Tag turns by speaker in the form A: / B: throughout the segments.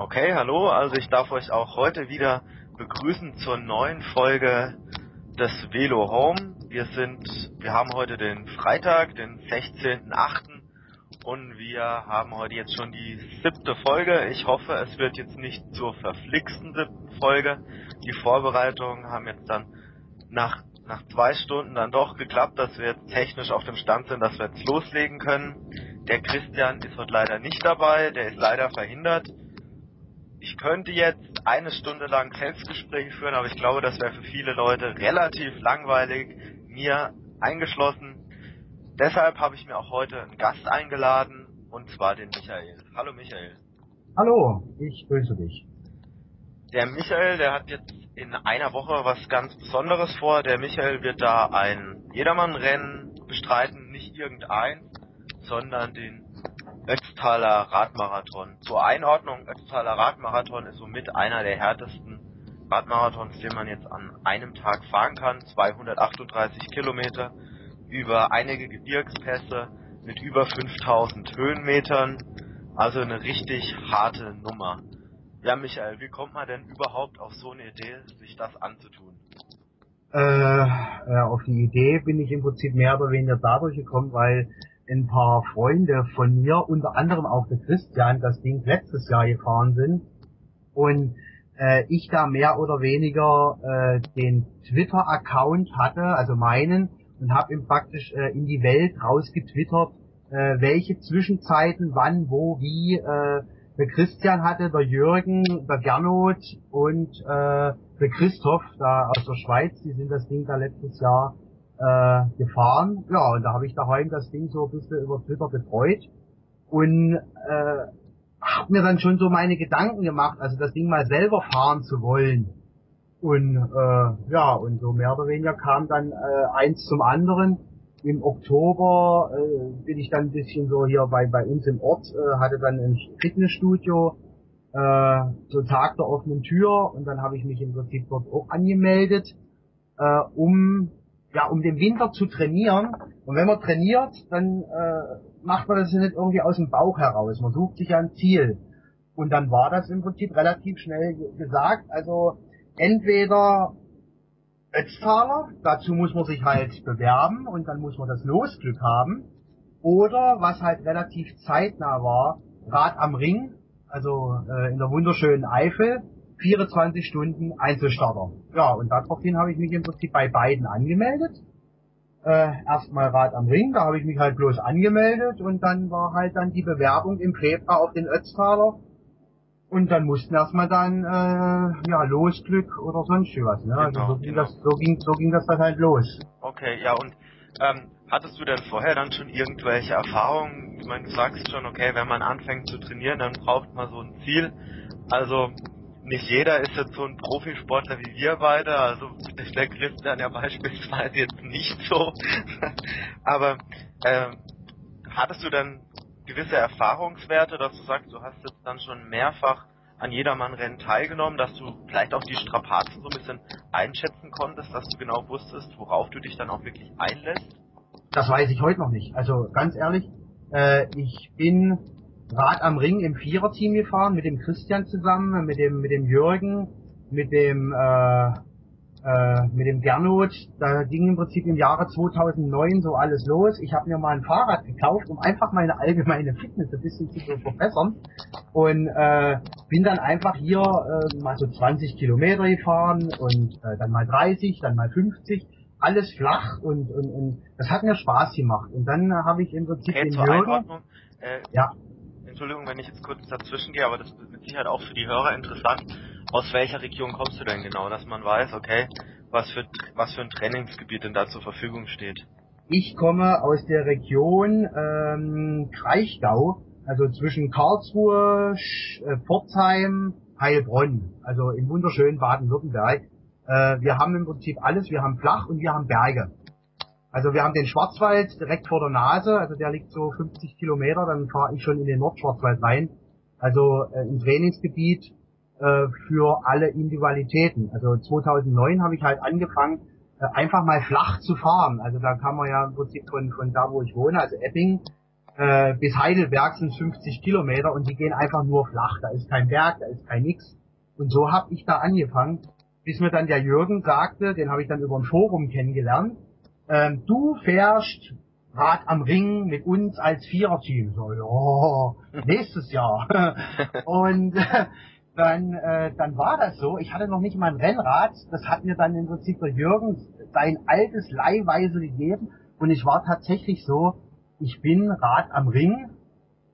A: Okay, hallo, also ich darf euch auch heute wieder begrüßen zur neuen Folge des Velo Home. Wir sind, wir haben heute den Freitag, den 16.8. und wir haben heute jetzt schon die siebte Folge. Ich hoffe, es wird jetzt nicht zur verflixten siebten Folge. Die Vorbereitungen haben jetzt dann nach, nach zwei Stunden dann doch geklappt, dass wir jetzt technisch auf dem Stand sind, dass wir jetzt loslegen können. Der Christian ist heute leider nicht dabei, der ist leider verhindert ich könnte jetzt eine Stunde lang Selbstgespräche führen, aber ich glaube, das wäre für viele Leute relativ langweilig, mir eingeschlossen. Deshalb habe ich mir auch heute einen Gast eingeladen, und zwar den Michael. Hallo Michael.
B: Hallo, ich grüße dich.
A: Der Michael, der hat jetzt in einer Woche was ganz Besonderes vor. Der Michael wird da ein Jedermann-Rennen bestreiten, nicht irgendein, sondern den Ötztaler Radmarathon. Zur Einordnung, Ötztaler Radmarathon ist somit einer der härtesten Radmarathons, den man jetzt an einem Tag fahren kann. 238 Kilometer über einige Gebirgspässe mit über 5000 Höhenmetern. Also eine richtig harte Nummer. Ja, Michael, wie kommt man denn überhaupt auf so eine Idee, sich das anzutun?
B: Äh, auf die Idee bin ich im Prinzip mehr oder weniger dadurch gekommen, weil ein paar Freunde von mir, unter anderem auch der Christian, das Ding letztes Jahr gefahren sind. Und äh, ich da mehr oder weniger äh, den Twitter-Account hatte, also meinen, und habe ihm praktisch äh, in die Welt rausgetwittert, äh, welche Zwischenzeiten, wann, wo, wie äh, der Christian hatte, der Jürgen, der Gernot und äh, der Christoph da aus der Schweiz, die sind das Ding da letztes Jahr äh, gefahren. Ja, und da habe ich daheim das Ding so ein bisschen über Twitter betreut und äh, habe mir dann schon so meine Gedanken gemacht, also das Ding mal selber fahren zu wollen. Und äh, ja, und so mehr oder weniger kam dann äh, eins zum anderen. Im Oktober äh, bin ich dann ein bisschen so hier bei, bei uns im Ort, äh, hatte dann ein Fitnessstudio, äh, so Tag der offenen Tür und dann habe ich mich im Prinzip dort auch angemeldet, äh, um ja, um den Winter zu trainieren. Und wenn man trainiert, dann äh, macht man das nicht irgendwie aus dem Bauch heraus. Man sucht sich ja ein Ziel. Und dann war das im Prinzip relativ schnell gesagt. Also entweder Ötztaler, dazu muss man sich halt bewerben und dann muss man das Losglück haben. Oder was halt relativ zeitnah war, Rad am Ring, also äh, in der wunderschönen Eifel, 24 Stunden Einzelstarter. Ja, und daraufhin habe ich mich im Prinzip bei beiden angemeldet. Äh, erstmal Rad am Ring, da habe ich mich halt bloß angemeldet und dann war halt dann die Bewerbung im Februar auf den Ötztaler. Und dann mussten erstmal dann, äh, ja, Losglück oder sonst was, ne? Also genau, also so ging, genau. das, so ging, so ging das dann halt los.
A: Okay, ja, und, ähm, hattest du denn vorher dann schon irgendwelche Erfahrungen? Ich meine, du sagst schon, okay, wenn man anfängt zu trainieren, dann braucht man so ein Ziel. Also, nicht jeder ist jetzt so ein Profisportler wie wir beide, also der Christian ja beispielsweise jetzt nicht so. Aber äh, hattest du dann gewisse Erfahrungswerte, dass du sagst, du hast jetzt dann schon mehrfach an Jedermann-Rennen teilgenommen, dass du vielleicht auch die Strapazen so ein bisschen einschätzen konntest, dass du genau wusstest, worauf du dich dann auch wirklich einlässt?
B: Das weiß ich heute noch nicht. Also ganz ehrlich, äh, ich bin Rad am Ring im Viererteam gefahren, mit dem Christian zusammen, mit dem, mit dem Jürgen, mit dem, äh, äh, mit dem Gernot. Da ging im Prinzip im Jahre 2009 so alles los. Ich habe mir mal ein Fahrrad gekauft, um einfach meine allgemeine Fitness ein bisschen zu verbessern. Und äh, bin dann einfach hier äh, mal so 20 Kilometer gefahren und äh, dann mal 30, dann mal 50 alles flach und, und, und das hat mir Spaß gemacht. Und dann habe ich im Prinzip
A: okay, den Jürgen. Äh, ja. Entschuldigung, wenn ich jetzt kurz dazwischen gehe, aber das ist mit Sicherheit auch für die Hörer interessant. Aus welcher Region kommst du denn genau, dass man weiß, okay, was für, was für ein Trainingsgebiet denn da zur Verfügung steht?
B: Ich komme aus der Region ähm, Kraichgau, also zwischen Karlsruhe, Sch äh, Pforzheim, Heilbronn, also im wunderschönen Baden-Württemberg. Äh, wir haben im Prinzip alles, wir haben Flach und wir haben Berge. Also wir haben den Schwarzwald direkt vor der Nase, also der liegt so 50 Kilometer, dann fahre ich schon in den Nordschwarzwald rein. Also äh, ein Trainingsgebiet äh, für alle Individualitäten. Also 2009 habe ich halt angefangen, äh, einfach mal flach zu fahren. Also da kann man ja im Prinzip von, von da, wo ich wohne, also Epping, äh, bis Heidelberg sind 50 Kilometer und die gehen einfach nur flach. Da ist kein Berg, da ist kein nix. Und so habe ich da angefangen, bis mir dann der Jürgen sagte, den habe ich dann über ein Forum kennengelernt, ähm, du fährst Rad am Ring mit uns als Viererteam. So, ja, nächstes Jahr. und äh, dann, äh, dann war das so. Ich hatte noch nicht mal ein Rennrad. Das hat mir dann im Prinzip der Jürgen sein altes leihweise gegeben. Und ich war tatsächlich so, ich bin Rad am Ring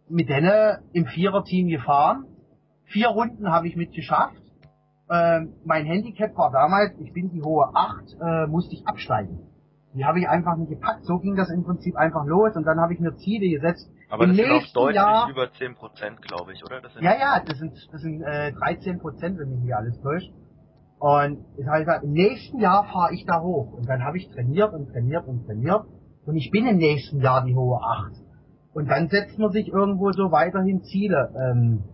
B: mit denen im Viererteam gefahren. Vier Runden habe ich mitgeschafft. Ähm, mein Handicap war damals, ich bin die hohe 8, äh, musste ich absteigen. Die habe ich einfach nicht gepackt. So ging das im Prinzip einfach los und dann habe ich mir Ziele gesetzt.
A: Aber Im das sind auch deutlich Jahr, über 10 Prozent, glaube ich, oder?
B: ja, ja, das sind, das sind äh, 13 Prozent, wenn mich hier alles täuscht. Und ich habe gesagt, im nächsten Jahr fahre ich da hoch. Und dann habe ich trainiert und trainiert und trainiert. Und ich bin im nächsten Jahr die hohe 8. Und dann setzt man sich irgendwo so weiterhin Ziele. Ähm,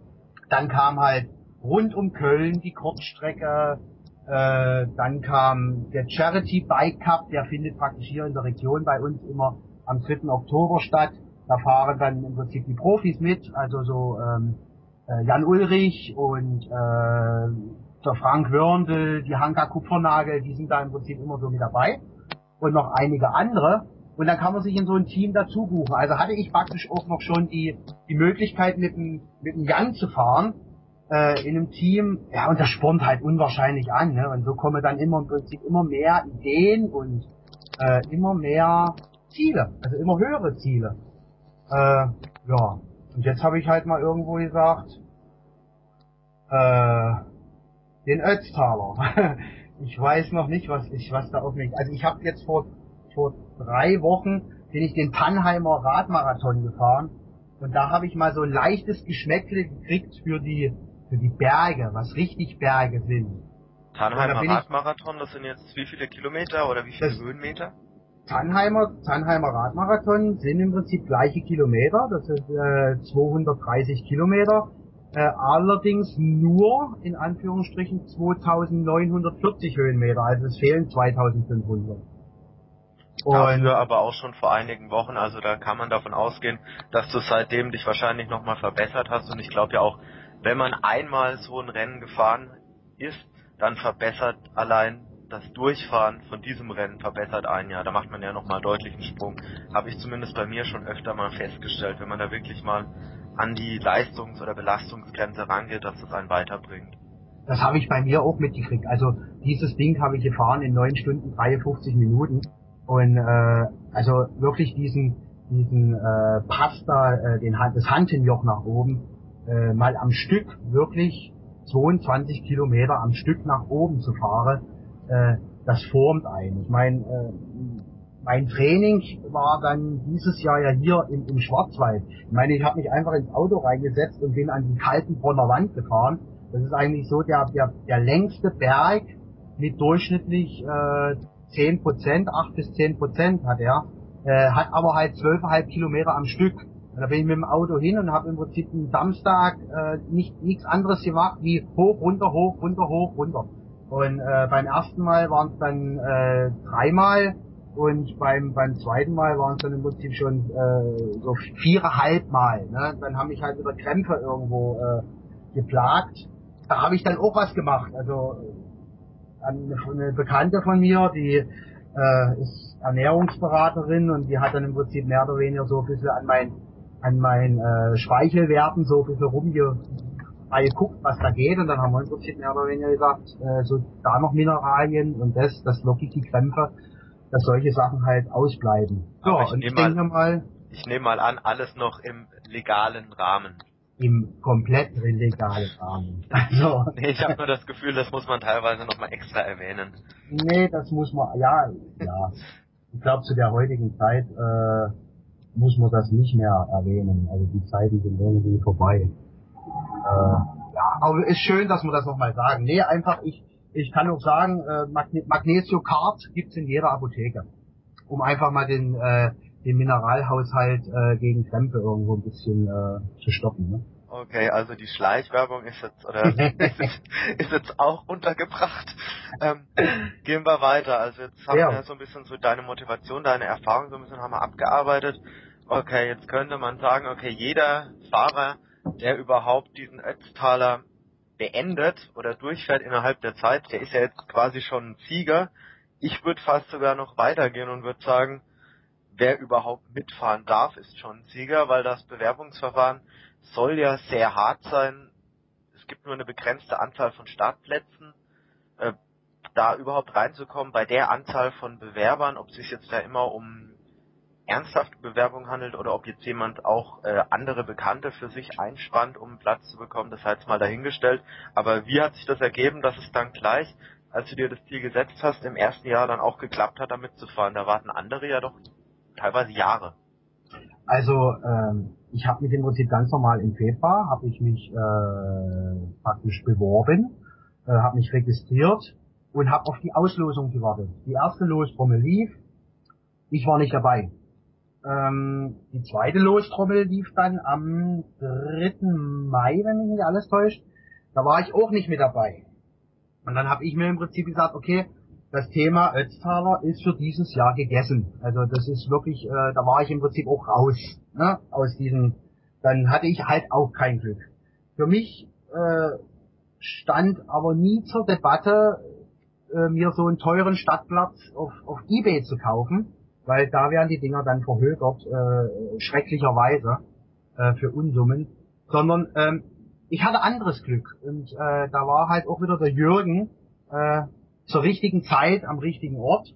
B: dann kam halt rund um Köln die Kurzstrecke, äh, dann kam der Charity Bike Cup, der findet praktisch hier in der Region bei uns immer am 3. Oktober statt. Da fahren dann im Prinzip die Profis mit, also so ähm, äh, Jan Ulrich und äh, der Frank Wörndl, die Hanka Kupfernagel, die sind da im Prinzip immer so mit dabei. Und noch einige andere. Und dann kann man sich in so ein Team dazu buchen. Also hatte ich praktisch auch noch schon die, die Möglichkeit mit dem, mit dem Jan zu fahren äh, in einem Team, ja, und das spornt halt unwahrscheinlich an, ne? Und so kommen dann immer im Prinzip immer mehr Ideen und äh, immer mehr Ziele, also immer höhere Ziele. Äh, ja. Und jetzt habe ich halt mal irgendwo gesagt, äh, den Ötztaler. ich weiß noch nicht, was ich, was da auf mich. Also ich habe jetzt vor vor drei Wochen bin ich den Tannheimer Radmarathon gefahren und da habe ich mal so ein leichtes Geschmäckle gekriegt für die für die Berge, was richtig Berge sind.
A: Tannheimer Radmarathon, das sind jetzt wie viele Kilometer oder wie viele Höhenmeter?
B: Tannheimer, Tannheimer Radmarathon sind im Prinzip gleiche Kilometer, das sind äh, 230 Kilometer, äh, allerdings nur in Anführungsstrichen 2940 Höhenmeter, also es fehlen 2500.
A: Dafür aber auch schon vor einigen Wochen, also da kann man davon ausgehen, dass du seitdem dich wahrscheinlich nochmal verbessert hast und ich glaube ja auch, wenn man einmal so ein Rennen gefahren ist, dann verbessert allein das Durchfahren von diesem Rennen verbessert einen ja. Da macht man ja nochmal deutlich einen Sprung. Habe ich zumindest bei mir schon öfter mal festgestellt, wenn man da wirklich mal an die Leistungs- oder Belastungsgrenze rangeht, dass das einen weiterbringt.
B: Das habe ich bei mir auch mitgekriegt. Also dieses Ding habe ich gefahren in 9 Stunden 53 Minuten. Und äh, also wirklich diesen diesen äh, Pass da, äh, den, das Hantenjoch nach oben, äh, mal am Stück wirklich 22 Kilometer am Stück nach oben zu fahren, äh, das formt einen. Ich meine, äh, mein Training war dann dieses Jahr ja hier im, im Schwarzwald. Ich meine, ich habe mich einfach ins Auto reingesetzt und bin an die kalten Bronner Wand gefahren. Das ist eigentlich so der, der, der längste Berg mit durchschnittlich äh, 10 Prozent, 8 bis 10 Prozent hat er, äh, hat aber halt 12,5 Kilometer am Stück. Und da bin ich mit dem Auto hin und habe im Prinzip einen Samstag äh, nicht nichts anderes gemacht wie hoch, runter, hoch, runter, hoch, runter. Und äh, beim ersten Mal waren es dann äh, dreimal und beim beim zweiten Mal waren es dann im Prinzip schon äh, so viereinhalb Mal. Ne? Dann haben mich halt wieder Krämpfe irgendwo äh, geplagt. Da habe ich dann auch was gemacht. Also eine, eine Bekannte von mir, die äh, ist Ernährungsberaterin und die hat dann im Prinzip mehr oder weniger so ein bisschen an mein an meinen äh, Speichelwerten so ein bisschen rumgeguckt, was da geht und dann haben wir im Prinzip mehr oder weniger gesagt, äh, so da noch Mineralien und das, das wirklich die Krämpfe, dass solche Sachen halt ausbleiben.
A: So, ich und ich denke mal, ich nehme mal an, alles noch im legalen Rahmen.
B: Im komplett legalen Rahmen.
A: Also, nee, ich habe nur das Gefühl, das muss man teilweise nochmal extra erwähnen.
B: Nee, das muss man, ja, ja. Ich glaube, zu der heutigen Zeit äh, muss man das nicht mehr erwähnen. Also die Zeiten sind irgendwie vorbei. Äh, ja, aber ist schön, dass wir das nochmal sagen. Nee, einfach, ich, ich kann auch sagen, äh, Magne Magnesio Card gibt's in jeder Apotheke. Um einfach mal den, äh, den Mineralhaushalt äh, gegen Krämpfe irgendwo ein bisschen äh, zu stoppen. Ne?
A: Okay, also die Schleichwerbung ist jetzt oder ist, jetzt, ist jetzt auch untergebracht. Ähm, gehen wir weiter. Also jetzt haben ja. wir so ein bisschen so deine Motivation, deine Erfahrung so ein bisschen haben wir abgearbeitet. Okay, jetzt könnte man sagen, okay, jeder Fahrer, der überhaupt diesen Ötztaler beendet oder durchfährt innerhalb der Zeit, der ist ja jetzt quasi schon ein Sieger. Ich würde fast sogar noch weitergehen und würde sagen, wer überhaupt mitfahren darf, ist schon ein Sieger, weil das Bewerbungsverfahren soll ja sehr hart sein. Es gibt nur eine begrenzte Anzahl von Startplätzen. Äh, da überhaupt reinzukommen bei der Anzahl von Bewerbern, ob es sich jetzt da immer um ernsthafte Bewerbung handelt oder ob jetzt jemand auch äh, andere Bekannte für sich einspannt, um einen Platz zu bekommen, das jetzt mal dahingestellt. Aber wie hat sich das ergeben, dass es dann gleich, als du dir das Ziel gesetzt hast, im ersten Jahr dann auch geklappt hat, damit zu fahren? Da warten andere ja doch teilweise Jahre.
B: Also ähm, ich habe mich im Prinzip ganz normal im Februar, habe ich mich äh, praktisch beworben, äh, habe mich registriert und habe auf die Auslosung gewartet. Die erste Lostrommel lief, ich war nicht dabei. Ähm, die zweite Lostrommel lief dann am 3. Mai, wenn mich nicht alles täuscht. Da war ich auch nicht mit dabei. Und dann habe ich mir im Prinzip gesagt, okay, das Thema Ötztaler ist für dieses Jahr gegessen. Also das ist wirklich, äh, da war ich im Prinzip auch raus, ne, aus diesem, dann hatte ich halt auch kein Glück. Für mich äh, stand aber nie zur Debatte, äh, mir so einen teuren Stadtplatz auf, auf Ebay zu kaufen, weil da werden die Dinger dann verhökert, äh, schrecklicherweise, äh, für Unsummen, sondern ähm, ich hatte anderes Glück und äh, da war halt auch wieder der Jürgen äh, zur richtigen Zeit am richtigen Ort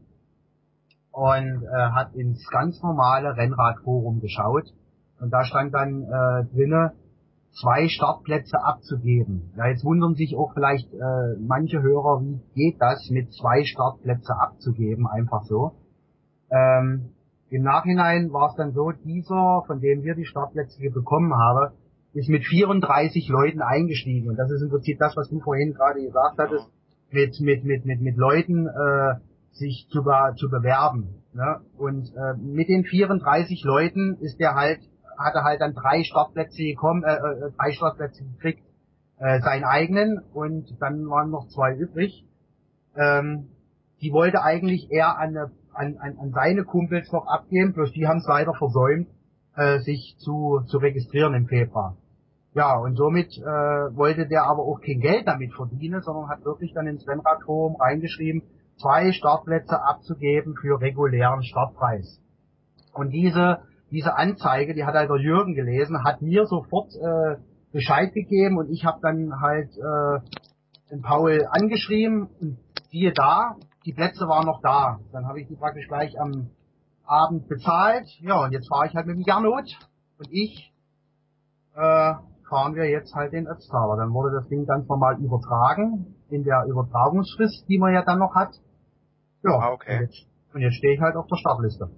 B: und äh, hat ins ganz normale Rennradforum geschaut und da stand dann äh, drinne zwei Startplätze abzugeben. Ja, jetzt wundern sich auch vielleicht äh, manche Hörer, wie geht das mit zwei Startplätze abzugeben, einfach so. Ähm, Im Nachhinein war es dann so, dieser, von dem wir die Startplätze hier bekommen haben, ist mit 34 Leuten eingestiegen. Und das ist im Prinzip das, was du vorhin gerade gesagt hattest, mit, mit, mit, mit, mit Leuten äh, sich zu, be zu bewerben. Ne? Und äh, mit den 34 Leuten ist der halt, hat er halt dann drei Startplätze bekommen, äh, äh, drei Startplätze gekriegt, äh, seinen eigenen und dann waren noch zwei übrig. Ähm, die wollte eigentlich eher an an, an, an seine Kumpels noch abgeben, bloß die haben es leider versäumt, äh, sich zu, zu registrieren im Februar. Ja, und somit äh, wollte der aber auch kein Geld damit verdienen, sondern hat wirklich dann ins Rennradforum reingeschrieben, zwei Startplätze abzugeben für regulären Startpreis. Und diese, diese Anzeige, die hat halt der Jürgen gelesen, hat mir sofort äh, Bescheid gegeben und ich habe dann halt äh, den Paul angeschrieben und siehe da, die Plätze waren noch da. Dann habe ich die praktisch gleich am Abend bezahlt. Ja, und jetzt fahre ich halt mit dem Gernot und ich äh, fahren wir jetzt halt den Ötztaler. Dann wurde das Ding ganz normal übertragen in der Übertragungsfrist, die man ja dann noch hat. Ja, ah, okay. und, jetzt, und jetzt stehe ich halt auf der Startliste.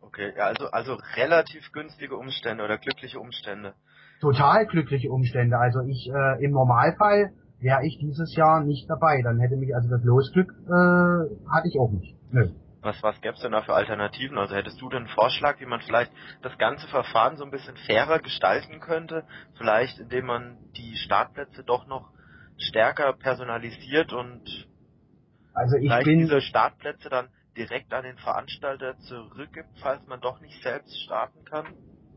A: Okay, ja, also, also relativ günstige Umstände oder glückliche Umstände.
B: Total glückliche Umstände. Also ich äh, im Normalfall wäre ich dieses Jahr nicht dabei. Dann hätte mich also das Losglück äh, hatte ich auch nicht. Nö.
A: Was, was gäbe es denn da für Alternativen? Also hättest du denn einen Vorschlag, wie man vielleicht das ganze Verfahren so ein bisschen fairer gestalten könnte? Vielleicht indem man die Startplätze doch noch stärker personalisiert und
B: also ich bin
A: diese Startplätze dann direkt an den Veranstalter zurückgibt, falls man doch nicht selbst starten kann?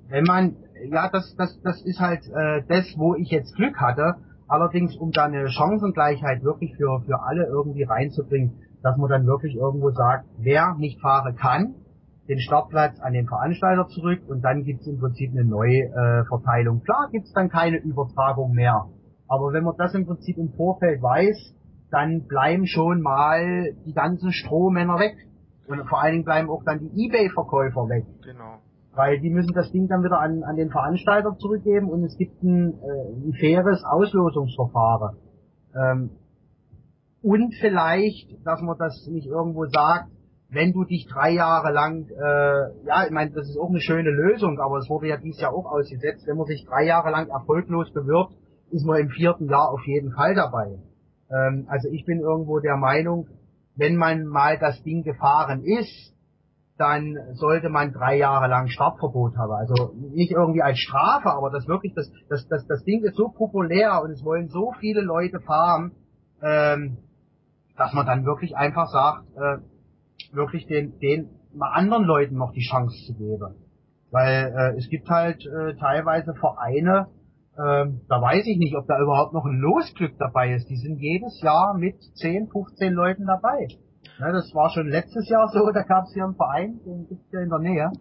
B: Wenn man, ja, das, das, das ist halt äh, das, wo ich jetzt Glück hatte, Allerdings, um da eine Chancengleichheit wirklich für, für alle irgendwie reinzubringen, dass man dann wirklich irgendwo sagt, wer nicht fahren kann, den Startplatz an den Veranstalter zurück und dann gibt's im Prinzip eine neue äh, Verteilung. Klar gibt's dann keine Übertragung mehr. Aber wenn man das im Prinzip im Vorfeld weiß, dann bleiben schon mal die ganzen Strohmänner weg. Und vor allen Dingen bleiben auch dann die Ebay-Verkäufer weg. Genau. Weil die müssen das Ding dann wieder an, an den Veranstalter zurückgeben und es gibt ein, äh, ein faires Auslosungsverfahren. Ähm, und vielleicht, dass man das nicht irgendwo sagt, wenn du dich drei Jahre lang, äh, ja, ich meine, das ist auch eine schöne Lösung, aber es wurde ja dieses Jahr auch ausgesetzt, wenn man sich drei Jahre lang erfolglos bewirbt, ist man im vierten Jahr auf jeden Fall dabei. Ähm, also ich bin irgendwo der Meinung, wenn man mal das Ding gefahren ist, dann sollte man drei Jahre lang Startverbot haben. Also nicht irgendwie als Strafe, aber das wirklich, das, das, das, das Ding ist so populär und es wollen so viele Leute fahren, ähm, dass man dann wirklich einfach sagt, äh, wirklich den, den anderen Leuten noch die Chance zu geben. Weil äh, es gibt halt äh, teilweise Vereine, äh, da weiß ich nicht, ob da überhaupt noch ein Losglück dabei ist. Die sind jedes Jahr mit 10, 15 Leuten dabei. Ne, das war schon letztes Jahr so, da gab es hier einen Verein, den gibt's ja in der Nähe.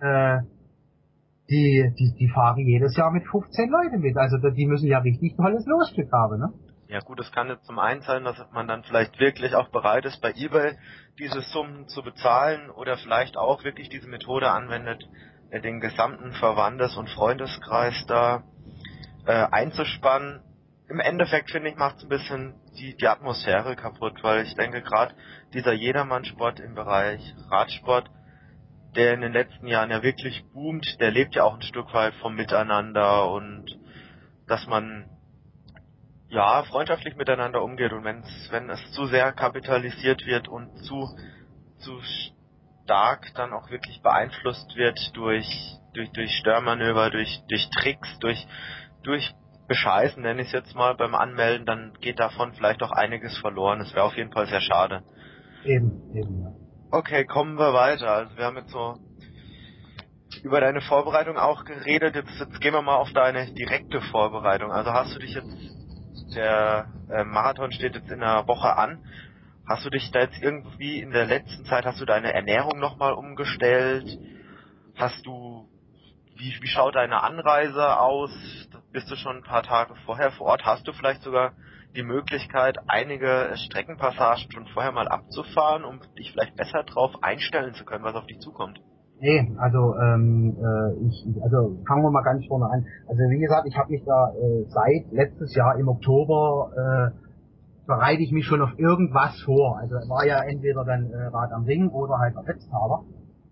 B: Äh, die, die, die fahren jedes Jahr mit 15 Leuten mit. Also die müssen ja richtig tolles Losglück haben, ne?
A: Ja gut, es kann jetzt zum einen sein, dass man dann vielleicht wirklich auch bereit ist, bei eBay diese Summen zu bezahlen oder vielleicht auch wirklich diese Methode anwendet, den gesamten Verwandtes- und Freundeskreis da äh, einzuspannen. Im Endeffekt finde ich macht es ein bisschen die, die Atmosphäre kaputt, weil ich denke gerade dieser Jedermannsport im Bereich Radsport, der in den letzten Jahren ja wirklich boomt, der lebt ja auch ein Stück weit vom Miteinander und dass man ja freundschaftlich miteinander umgeht und wenn's, wenn es zu sehr kapitalisiert wird und zu zu stark dann auch wirklich beeinflusst wird durch durch durch Störmanöver, durch durch Tricks, durch durch Bescheißen, nenne ich es jetzt mal beim Anmelden, dann geht davon vielleicht auch einiges verloren. Das wäre auf jeden Fall sehr schade.
B: Eben, eben, ja.
A: Okay, kommen wir weiter. Also wir haben jetzt so über deine Vorbereitung auch geredet. Jetzt, jetzt gehen wir mal auf deine direkte Vorbereitung. Also hast du dich jetzt, der äh, Marathon steht jetzt in einer Woche an. Hast du dich da jetzt irgendwie in der letzten Zeit, hast du deine Ernährung nochmal umgestellt? Hast du, wie, wie schaut deine Anreise aus? Bist du schon ein paar Tage vorher vor Ort? Hast du vielleicht sogar die Möglichkeit, einige Streckenpassagen schon vorher mal abzufahren, um dich vielleicht besser drauf einstellen zu können, was auf dich zukommt?
B: Nee, also ähm, äh, ich, also fangen wir mal ganz vorne an. Also wie gesagt, ich habe mich da äh, seit letztes Jahr im Oktober äh, bereite ich mich schon auf irgendwas vor. Also war ja entweder dann äh, Rad am Ring oder halt Wetztaler.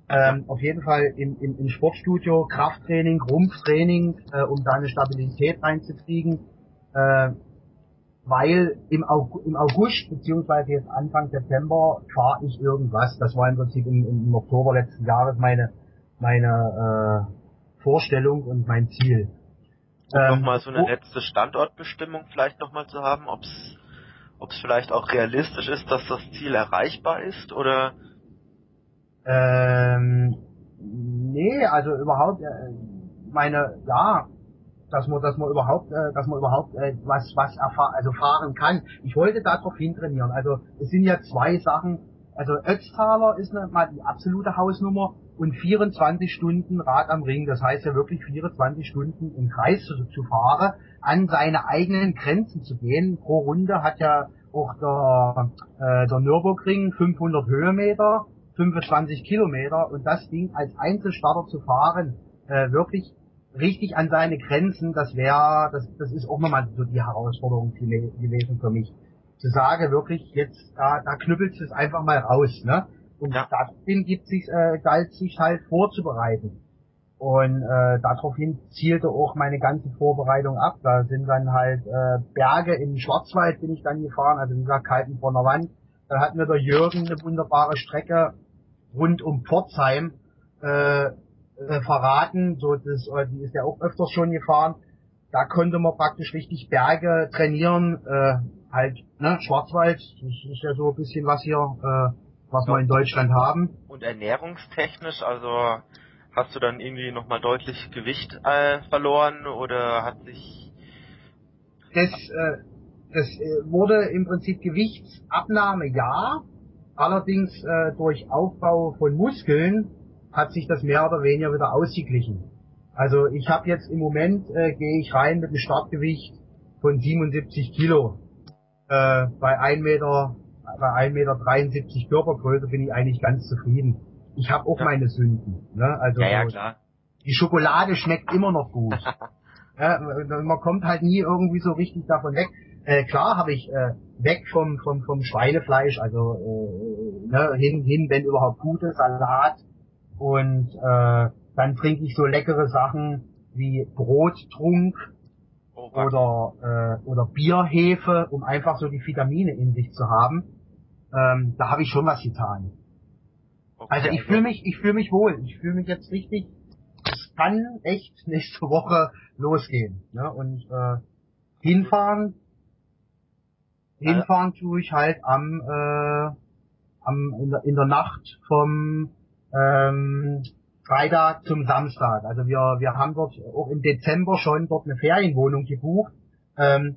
B: Ähm, auf jeden Fall im, im, im Sportstudio Krafttraining, Rumpftraining, äh, um da eine Stabilität reinzukriegen. Äh, weil im August, im August beziehungsweise jetzt Anfang September fahre ich irgendwas. Das war im Prinzip im, im Oktober letzten Jahres meine meine äh, Vorstellung und mein Ziel.
A: Um ähm, nochmal so eine oh, letzte Standortbestimmung vielleicht nochmal zu haben, ob es ob es vielleicht auch realistisch ist, dass das Ziel erreichbar ist oder?
B: Ähm, nee, also überhaupt, äh, meine, ja, dass man, dass man überhaupt, äh, dass man überhaupt äh, was, was erfahr also fahren kann. Ich wollte darauf hintrainieren. Also es sind ja zwei Sachen. Also Ötztaler ist ne, mal die absolute Hausnummer und 24 Stunden Rad am Ring. Das heißt ja wirklich 24 Stunden im Kreis zu, zu fahren, an seine eigenen Grenzen zu gehen. Pro Runde hat ja auch der, äh, der Nürburgring 500 Höhenmeter, 25 Kilometer und das Ding als Einzelstarter zu fahren, äh, wirklich richtig an seine Grenzen, das wäre, das, das ist auch nochmal so die Herausforderung gewesen für mich. Zu sagen, wirklich, jetzt, da, da knüppelt es einfach mal raus, ne? Und ja. daraufhin gibt sich, äh, galt sich halt vorzubereiten. Und äh, daraufhin zielte auch meine ganze Vorbereitung ab. Da sind dann halt äh, Berge im Schwarzwald bin ich dann gefahren, also wie gesagt Kaltenbronner Wand. Da hat mir der Jürgen eine wunderbare Strecke rund um Pforzheim äh, äh, verraten, so das, äh, die ist ja auch öfters schon gefahren. Da konnte man praktisch richtig Berge trainieren, äh, halt, ne, Schwarzwald, das ist ja so ein bisschen was hier, äh, was ja. wir in Deutschland haben.
A: Und ernährungstechnisch, also hast du dann irgendwie nochmal deutlich Gewicht äh, verloren oder hat sich
B: das, äh, das äh, wurde im Prinzip Gewichtsabnahme ja, allerdings äh, durch Aufbau von Muskeln hat sich das mehr oder weniger wieder ausgeglichen. Also ich habe jetzt im Moment, äh, gehe ich rein mit einem Startgewicht von 77 Kilo. Äh, bei 1 Meter, bei 1 Meter 73 Körpergröße bin ich eigentlich ganz zufrieden. Ich habe auch ja. meine Sünden. Ne? Also
A: ja, ja, klar.
B: die Schokolade schmeckt immer noch gut. man kommt halt nie irgendwie so richtig davon weg. Äh, klar habe ich äh, weg vom, vom, vom Schweinefleisch, also äh, ne, hin, hin, wenn überhaupt gutes Salat, und äh, dann trinke ich so leckere Sachen wie Brottrunk oh, oder äh, oder Bierhefe, um einfach so die Vitamine in sich zu haben. Ähm, da habe ich schon was getan. Okay, also ich also fühle mich, ich fühle mich wohl. Ich fühle mich jetzt richtig. Es kann echt nächste Woche losgehen. Ne? Und äh, hinfahren, hinfahren tue ich halt am, äh, am in der, in der Nacht vom ähm, Freitag zum Samstag. Also wir, wir haben dort auch im Dezember schon dort eine Ferienwohnung gebucht. Ähm,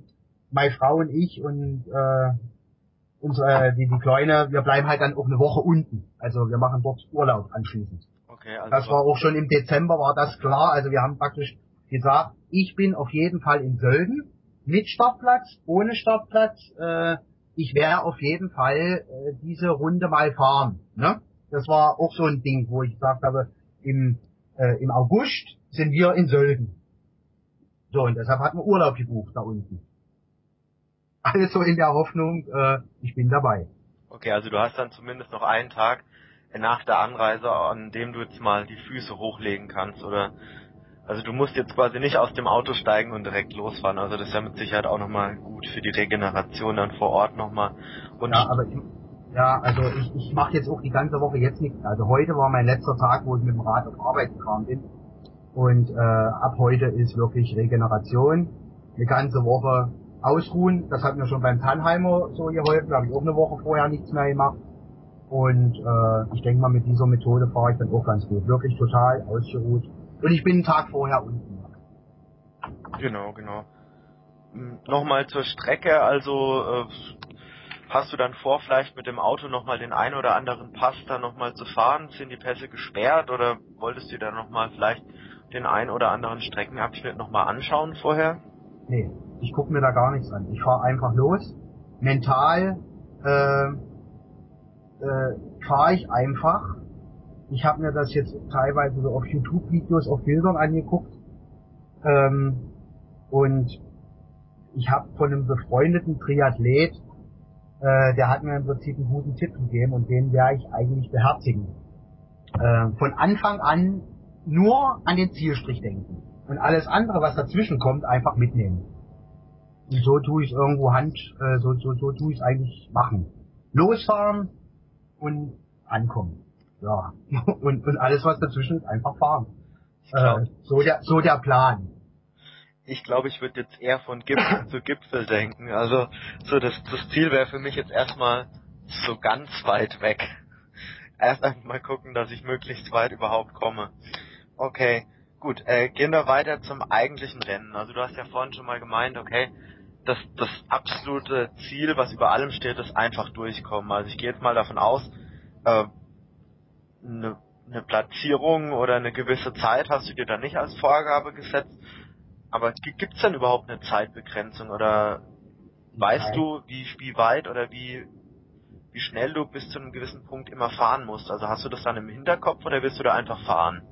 B: meine Frau und ich und äh, unsere, die, die Kleine, wir bleiben halt dann auch eine Woche unten. Also wir machen dort Urlaub anschließend. Okay, also das war auch schon im Dezember war das klar. Also wir haben praktisch gesagt, ich bin auf jeden Fall in Sölden mit Startplatz, ohne Startplatz. Äh, ich werde auf jeden Fall äh, diese Runde mal fahren. Ne? Das war auch so ein Ding, wo ich gesagt habe, im, äh, im August sind wir in Sölden. So, und deshalb hatten wir Urlaub gebucht da unten. Alles so in der Hoffnung, äh, ich bin dabei.
A: Okay, also du hast dann zumindest noch einen Tag nach der Anreise, an dem du jetzt mal die Füße hochlegen kannst, oder? Also du musst jetzt quasi nicht aus dem Auto steigen und direkt losfahren. Also das ist ja mit Sicherheit auch nochmal gut für die Regeneration dann vor Ort nochmal.
B: Und ja, aber ich, ja, also ich, ich mache jetzt auch die ganze Woche jetzt nichts. Also heute war mein letzter Tag, wo ich mit dem Rad auf Arbeit gefahren bin. Und äh, ab heute ist wirklich Regeneration. Eine ganze Woche ausruhen. Das hat mir schon beim Tannheimer so geholfen. Da habe ich auch eine Woche vorher nichts mehr gemacht. Und äh, ich denke mal, mit dieser Methode fahre ich dann auch ganz gut. Wirklich total ausgeruht. Und ich bin einen Tag vorher unten.
A: Genau, genau. Hm, nochmal zur Strecke, also äh, Hast du dann vor, vielleicht mit dem Auto nochmal den einen oder anderen Pass da nochmal zu fahren? Sind die Pässe gesperrt oder wolltest du da nochmal vielleicht den einen oder anderen Streckenabschnitt nochmal anschauen vorher?
B: Nee, ich gucke mir da gar nichts an. Ich fahre einfach los. Mental äh, äh, fahre ich einfach. Ich habe mir das jetzt teilweise so auf YouTube-Videos, auf Bildern angeguckt. Ähm, und ich habe von einem befreundeten Triathlet äh, der hat mir im Prinzip einen guten Tipp gegeben und den werde ich eigentlich beherzigen. Äh, von Anfang an nur an den Zielstrich denken und alles andere, was dazwischen kommt, einfach mitnehmen. Und so tue ich irgendwo Hand, äh, so, so, so tue ich eigentlich machen. Losfahren und ankommen. Ja. und, und alles, was dazwischen ist, einfach fahren. Äh, so, der, so der Plan
A: ich glaube, ich würde jetzt eher von Gipfel zu Gipfel denken. Also so das, das Ziel wäre für mich jetzt erstmal so ganz weit weg. Erst einmal gucken, dass ich möglichst weit überhaupt komme. Okay, gut. Äh, gehen wir weiter zum eigentlichen Rennen. Also du hast ja vorhin schon mal gemeint, okay, das, das absolute Ziel, was über allem steht, ist einfach durchkommen. Also ich gehe jetzt mal davon aus, äh, eine, eine Platzierung oder eine gewisse Zeit hast du dir da nicht als Vorgabe gesetzt, aber gibt es denn überhaupt eine Zeitbegrenzung oder weißt Nein. du, wie, wie weit oder wie, wie schnell du bis zu einem gewissen Punkt immer fahren musst? Also hast du das dann im Hinterkopf oder willst du da einfach fahren?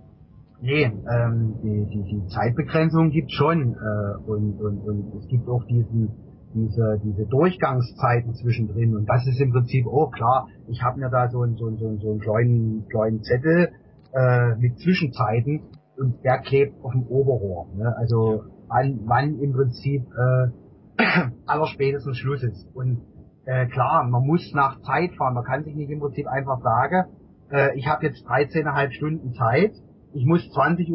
B: Nee, ähm, die, die, die Zeitbegrenzung gibt schon äh, und, und, und es gibt auch diesen, diese, diese Durchgangszeiten zwischendrin und das ist im Prinzip auch klar. Ich habe mir da so, ein, so, ein, so, ein, so einen kleinen, kleinen Zettel äh, mit Zwischenzeiten und der klebt auf dem Oberrohr. Ne? Also wann, wann im Prinzip äh, allerspätestens Schluss ist. Und äh, klar, man muss nach Zeit fahren. Man kann sich nicht im Prinzip einfach sagen, äh, ich habe jetzt 13,5 Stunden Zeit, ich muss 20.35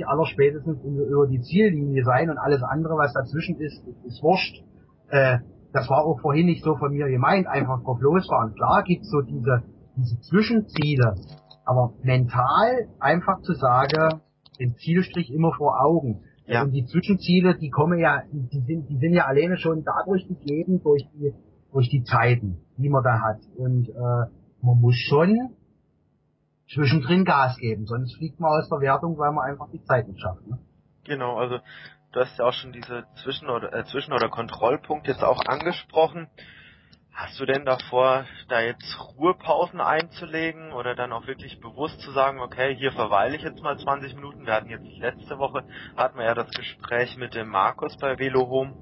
B: Uhr allerspätestens über die Ziellinie sein und alles andere, was dazwischen ist, ist wurscht. Äh, das war auch vorhin nicht so von mir gemeint, einfach drauf losfahren. Klar gibt's so diese, diese Zwischenziele, aber mental einfach zu sagen, den Zielstrich immer vor Augen. Ja. Und die Zwischenziele, die kommen ja, die sind, die sind ja alleine schon dadurch gegeben, durch die, durch die Zeiten, die man da hat. Und äh, man muss schon zwischendrin Gas geben, sonst fliegt man aus der Wertung, weil man einfach die Zeit nicht schafft. Ne?
A: Genau, also du hast ja auch schon diese Zwischen- oder, äh, Zwischen- oder Kontrollpunkt jetzt auch angesprochen. Hast du denn davor, da jetzt Ruhepausen einzulegen oder dann auch wirklich bewusst zu sagen, okay, hier verweile ich jetzt mal 20 Minuten? Wir hatten jetzt letzte Woche, hatten wir ja das Gespräch mit dem Markus bei Velo Home,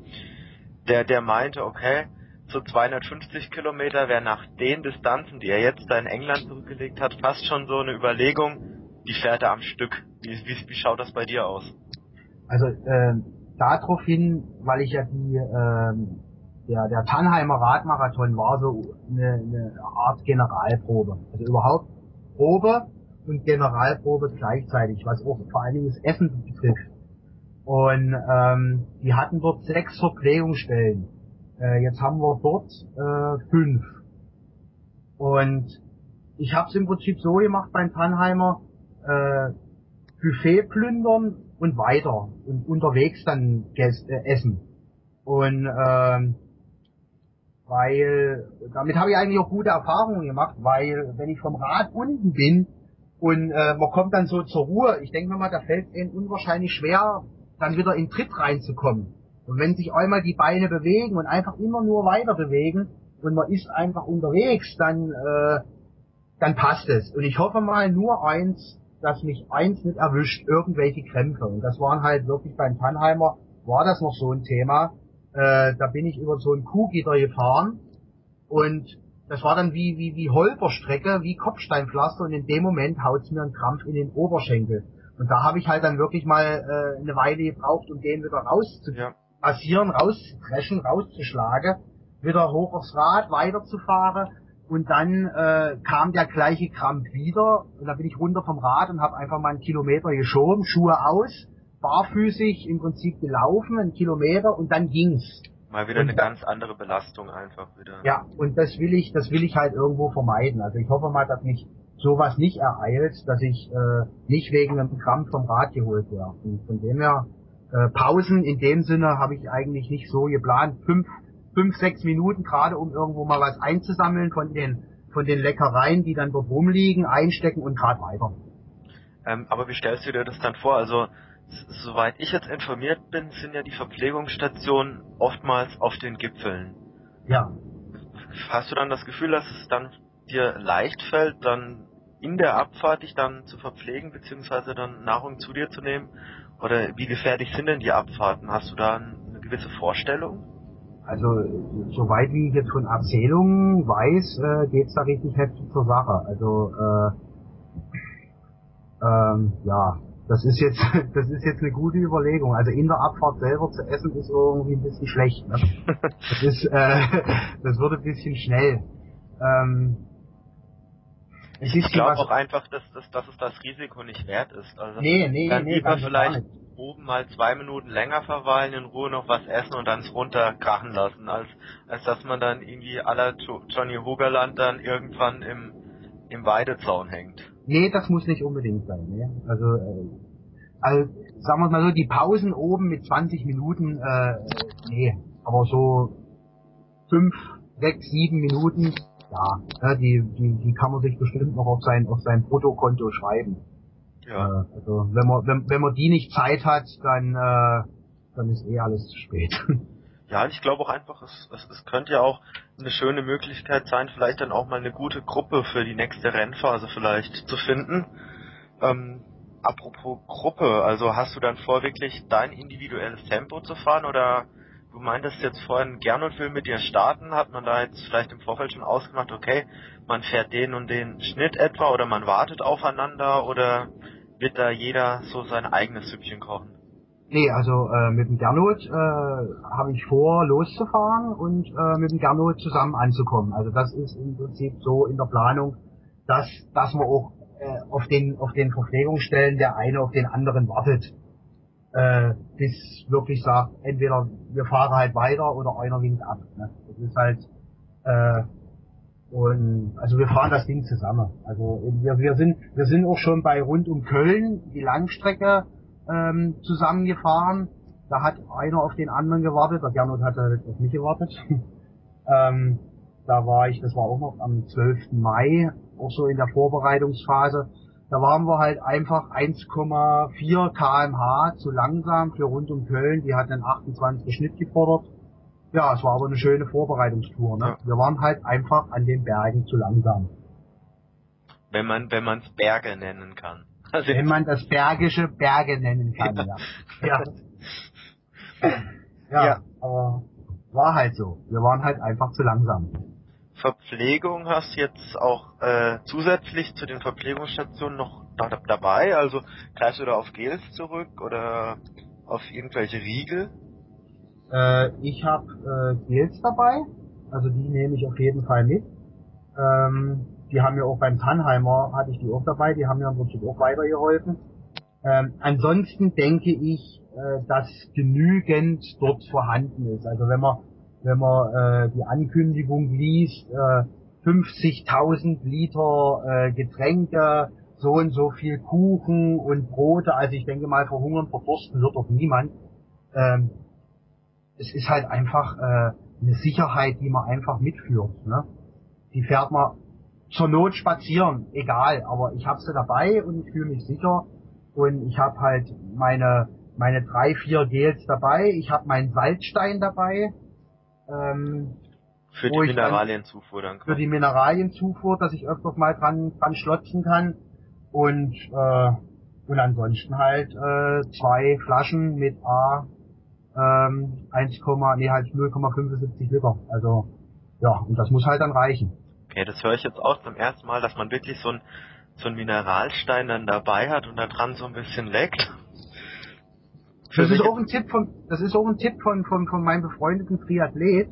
A: der, der meinte, okay, so 250 Kilometer wäre nach den Distanzen, die er jetzt da in England zurückgelegt hat, fast schon so eine Überlegung, die fährt er am Stück. Wie, wie, wie schaut das bei dir aus?
B: Also, äh, daraufhin, weil ich ja die, äh, der, der Tannheimer Radmarathon war so eine, eine Art Generalprobe. Also überhaupt Probe und Generalprobe gleichzeitig, was auch vor allen Dingen das Essen betrifft. Und ähm, die hatten dort sechs Verpflegungsstellen. Äh, jetzt haben wir dort äh, fünf. Und ich habe es im Prinzip so gemacht beim Tannheimer, äh, Buffet plündern und weiter und unterwegs dann äh, essen. Und ähm, weil damit habe ich eigentlich auch gute Erfahrungen gemacht, weil wenn ich vom Rad unten bin und äh, man kommt dann so zur Ruhe, ich denke mir mal, da fällt es unwahrscheinlich schwer, dann wieder in Tritt reinzukommen. Und wenn sich einmal die Beine bewegen und einfach immer nur weiter bewegen und man ist einfach unterwegs, dann äh, dann passt es. Und ich hoffe mal nur eins, dass mich eins nicht erwischt, irgendwelche Krämpfe. Und das waren halt wirklich beim Tannheimer, war das noch so ein Thema äh, da bin ich über so ein Kuhgitter gefahren und das war dann wie, wie, wie Holperstrecke, wie Kopfsteinpflaster und in dem Moment haut's mir ein Krampf in den Oberschenkel. Und da habe ich halt dann wirklich mal äh, eine Weile gebraucht, um den wieder rauszupassieren, ja. Rauszudreschen, rauszuschlagen, wieder hoch aufs Rad, weiterzufahren und dann äh, kam der gleiche Krampf wieder und da bin ich runter vom Rad und habe einfach mal einen Kilometer geschoben, Schuhe aus barfüßig im Prinzip gelaufen, einen Kilometer und dann ging's.
A: Mal wieder und eine ganz andere Belastung einfach wieder.
B: Ja, und das will ich, das will ich halt irgendwo vermeiden. Also ich hoffe mal, dass mich sowas nicht ereilt, dass ich äh, nicht wegen einem Krampf vom Rad geholt werde. Und von dem her, äh, Pausen in dem Sinne habe ich eigentlich nicht so geplant. Fünf, fünf, sechs Minuten gerade, um irgendwo mal was einzusammeln von den von den Leckereien, die dann dort rumliegen, einstecken und gerade weiter.
A: Ähm, aber wie stellst du dir das dann vor? Also soweit ich jetzt informiert bin, sind ja die Verpflegungsstationen oftmals auf den Gipfeln.
B: Ja.
A: Hast du dann das Gefühl, dass es dann dir leicht fällt, dann in der Abfahrt dich dann zu verpflegen, beziehungsweise dann Nahrung zu dir zu nehmen? Oder wie gefährlich sind denn die Abfahrten? Hast du da eine gewisse Vorstellung?
B: Also, soweit wie ich jetzt von Erzählungen weiß, äh, geht's da richtig heftig zur Sache. Also, äh, ähm, ja, das ist jetzt, das ist jetzt eine gute Überlegung. Also in der Abfahrt selber zu essen ist irgendwie ein bisschen schlecht. Ne? Das ist, äh, das wird ein bisschen schnell. Ähm,
A: ich ich glaube auch einfach, dass, dass, dass es das Risiko nicht wert ist. Also
B: nee, nee,
A: dann
B: nee,
A: lieber vielleicht oben mal zwei Minuten länger verweilen, in Ruhe noch was essen und dann es runterkrachen lassen, als, als dass man dann irgendwie aller Johnny Hogerland dann irgendwann im, im Weidezaun hängt.
B: Nee, das muss nicht unbedingt sein. Ne? Also, äh, also sagen wir mal so, die Pausen oben mit 20 Minuten, äh, nee, aber so fünf, sechs, sieben Minuten, ja, die, die, die kann man sich bestimmt noch auf sein, auf sein Bruttokonto schreiben. Ja. Äh, also wenn man, wenn, wenn man die nicht Zeit hat, dann, äh, dann ist eh alles zu spät.
A: Ja, ich glaube auch einfach, es, es, es könnte ja auch eine schöne Möglichkeit sein, vielleicht dann auch mal eine gute Gruppe für die nächste Rennphase vielleicht zu finden. Ähm, apropos Gruppe, also hast du dann vor, wirklich dein individuelles Tempo zu fahren oder du meintest jetzt vorhin, Gernot will mit dir starten, hat man da jetzt vielleicht im Vorfeld schon ausgemacht, okay, man fährt den und den Schnitt etwa oder man wartet aufeinander oder wird da jeder so sein eigenes Süppchen kochen?
B: Nee, also äh, mit dem Gernot äh, habe ich vor, loszufahren und äh, mit dem Gernot zusammen anzukommen. Also das ist im Prinzip so in der Planung, dass dass man auch äh, auf den auf den Verpflegungsstellen der eine auf den anderen wartet, äh, bis wirklich sagt, entweder wir fahren halt weiter oder einer winkt ab. Ne? Das ist halt äh, und also wir fahren das Ding zusammen. Also wir wir sind wir sind auch schon bei rund um Köln die Langstrecke ähm, zusammengefahren. Da hat einer auf den anderen gewartet, der Gernot hat auf mich gewartet. ähm, da war ich, das war auch noch am 12. Mai, auch so in der Vorbereitungsphase. Da waren wir halt einfach 1,4 kmh zu langsam für rund um Köln. Die hatten einen 28 Schnitt gefordert. Ja, es war aber eine schöne Vorbereitungstour. Ne? Ja. Wir waren halt einfach an den Bergen zu langsam.
A: Wenn man wenn man es Berge nennen kann.
B: Also Wenn man das Bergische Berge nennen kann, ja. Ja. ja. ja. aber war halt so. Wir waren halt einfach zu langsam.
A: Verpflegung hast jetzt auch äh, zusätzlich zu den Verpflegungsstationen noch dabei? Also greifst du da auf Gels zurück oder auf irgendwelche Riegel?
B: Äh, ich habe äh, Gels dabei, also die nehme ich auf jeden Fall mit. Ähm, die haben mir auch beim Tannheimer, hatte ich die auch dabei, die haben mir im Prinzip auch weitergeholfen. Ähm, ansonsten denke ich, äh, dass genügend dort vorhanden ist. Also wenn man, wenn man äh, die Ankündigung liest, äh, 50.000 Liter äh, Getränke so und so viel Kuchen und Brote. Also ich denke mal, verhungern, verdursten wird doch niemand. Ähm, es ist halt einfach äh, eine Sicherheit, die man einfach mitführt. Ne? Die fährt man zur Not spazieren, egal, aber ich habe sie dabei und ich fühle mich sicher und ich habe halt meine meine drei vier Gels dabei, ich habe meinen Salzstein dabei.
A: Ähm, für die Mineralienzufuhr dann.
B: Für die Mineralienzufuhr, dass ich öfters mal dran dran schlotzen kann und äh, und ansonsten halt äh, zwei Flaschen mit A ähm, 1, nee halt 0,75 Liter. Also ja, und das muss halt dann reichen.
A: Okay, das höre ich jetzt auch zum ersten Mal, dass man wirklich so ein so ein Mineralstein dann dabei hat und da dran so ein bisschen leckt.
B: Das ist auch ein Tipp von das ist auch ein Tipp von von, von meinem befreundeten Triathlet,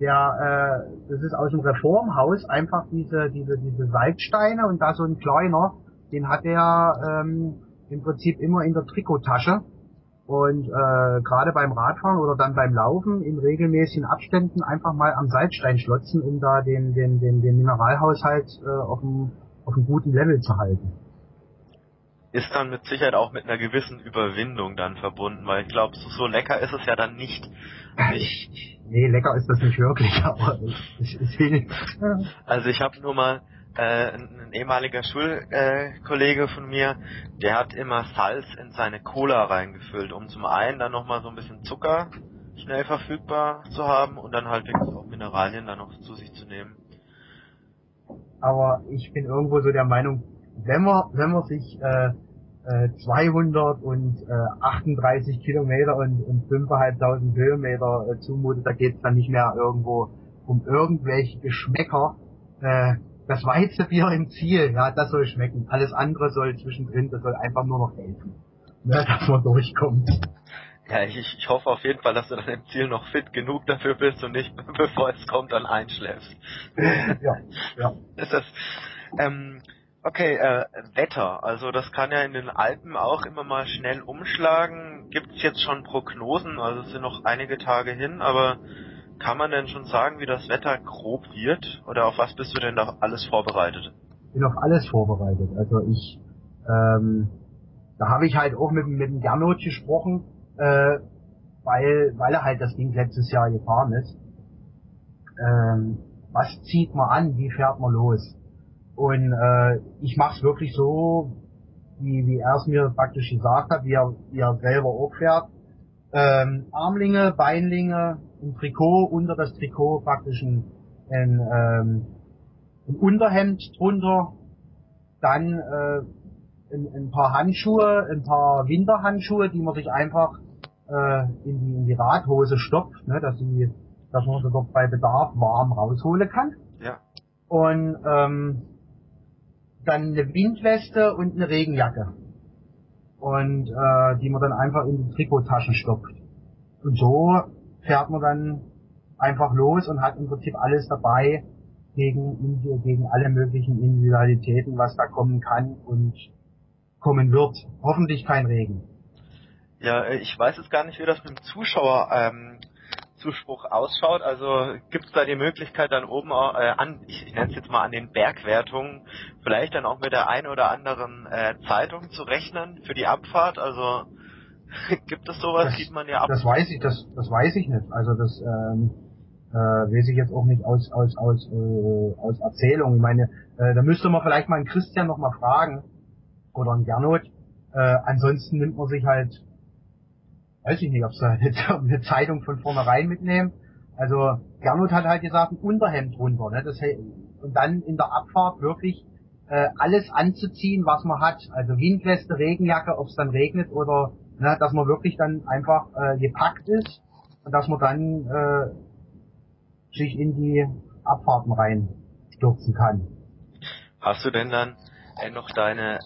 B: der äh, das ist aus dem Reformhaus einfach diese diese diese Salzsteine und da so ein kleiner, den hat er ähm, im Prinzip immer in der Trikottasche und äh, gerade beim Radfahren oder dann beim Laufen in regelmäßigen Abständen einfach mal am Salzstein schlotzen, um da den, den, den, den Mineralhaushalt äh, auf, einem, auf einem guten Level zu halten.
A: Ist dann mit Sicherheit auch mit einer gewissen Überwindung dann verbunden, weil ich glaube, so, so lecker ist es ja dann nicht.
B: nicht. nee, lecker ist das nicht wirklich, aber es, es hilft.
A: Also ich habe nur mal äh, ein ehemaliger Schulkollege von mir, der hat immer Salz in seine Cola reingefüllt, um zum einen dann nochmal so ein bisschen Zucker schnell verfügbar zu haben und dann halt wirklich auch Mineralien dann noch zu sich zu nehmen.
B: Aber ich bin irgendwo so der Meinung, wenn man, wenn man sich äh, äh, 238 Kilometer und, und 5.500 Höhenmeter äh, zumutet, da geht's dann nicht mehr irgendwo um irgendwelche Geschmäcker, äh, das Weizenbier im Ziel, ja, das soll schmecken. Alles andere soll zwischendrin, das soll einfach nur noch helfen, ne, dass man durchkommt.
A: Ja, ich, ich hoffe auf jeden Fall, dass du dann im Ziel noch fit genug dafür bist und nicht, bevor es kommt, dann einschläfst. ja, ja. Ist das, ähm, okay, äh, Wetter. Also das kann ja in den Alpen auch immer mal schnell umschlagen. Gibt es jetzt schon Prognosen? Also es sind noch einige Tage hin, aber kann man denn schon sagen, wie das Wetter grob wird? Oder auf was bist du denn da alles vorbereitet?
B: Ich bin auf alles vorbereitet. Also ich, ähm, da habe ich halt auch mit, mit dem Gernot gesprochen, äh, weil, weil er halt das Ding letztes Jahr gefahren ist. Ähm, was zieht man an? Wie fährt man los? Und äh, ich mache es wirklich so, wie, wie er es mir praktisch gesagt hat, wie er, wie er selber auch fährt. Ähm, Armlinge, Beinlinge, ein Trikot, unter das Trikot praktisch ein, ein, ähm, ein Unterhemd drunter, dann äh, ein, ein paar Handschuhe, ein paar Winterhandschuhe, die man sich einfach äh, in, die, in die Radhose stopft, ne, dass, sie, dass man sie dort bei Bedarf warm rausholen kann.
A: Ja.
B: Und ähm, dann eine Windweste und eine Regenjacke. Und äh, die man dann einfach in die Trikottaschen stopft. Und so fährt man dann einfach los und hat im Prinzip alles dabei gegen, gegen alle möglichen Individualitäten, was da kommen kann und kommen wird. Hoffentlich kein Regen.
A: Ja, äh, ich weiß jetzt gar nicht, wie das mit dem Zuschauer ähm, Zuspruch ausschaut. Also gibt es da die Möglichkeit dann oben äh, an, ich, ich nenne es jetzt mal an den Bergwertungen, vielleicht dann auch mit der einen oder anderen äh, Zeitung zu rechnen für die Abfahrt. Also Gibt es sowas? Das, Sieht man ja ab.
B: Das weiß ich, das, das weiß ich nicht. Also das ähm, äh, weiß ich jetzt auch nicht aus aus aus äh, aus Erzählung. Ich meine, äh, da müsste man vielleicht mal einen Christian noch mal fragen oder einen Gernot. Äh, ansonsten nimmt man sich halt, weiß ich nicht, ob sie eine, eine Zeitung von vornherein mitnehmen. Also Gernot hat halt gesagt, ein Unterhemd runter, ne? Das, und dann in der Abfahrt wirklich äh, alles anzuziehen, was man hat. Also Windweste, Regenjacke, ob es dann regnet oder ne, dass man wirklich dann einfach äh, gepackt ist und dass man dann äh, sich in die Abfahrten reinstürzen kann.
A: Hast du denn dann äh, noch deine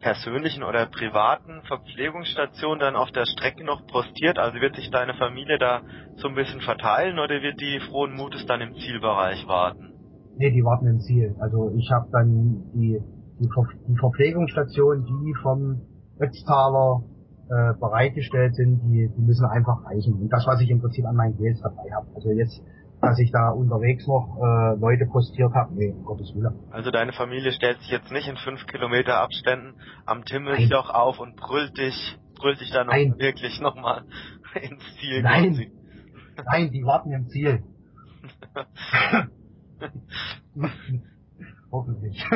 A: persönlichen oder privaten Verpflegungsstationen dann auf der Strecke noch postiert? Also wird sich deine Familie da so ein bisschen verteilen oder wird die frohen Mutes dann im Zielbereich warten?
B: Nee, die warten im Ziel. Also ich habe dann die, die, Ver die Verpflegungsstation, die vom Ötztaler äh, bereitgestellt sind, die, die müssen einfach reichen. Und das, was ich im Prinzip an meinen Gels dabei habe. Also jetzt dass ich da unterwegs noch äh, Leute postiert habe. Nee, um Gottes Willen.
A: Also deine Familie stellt sich jetzt nicht in fünf Kilometer Abständen am Timmelsjoch auf und brüllt dich, brüllt dich da noch
B: Nein.
A: wirklich nochmal ins Ziel.
B: Nein.
A: quasi.
B: Nein, die warten im Ziel. Hoffentlich.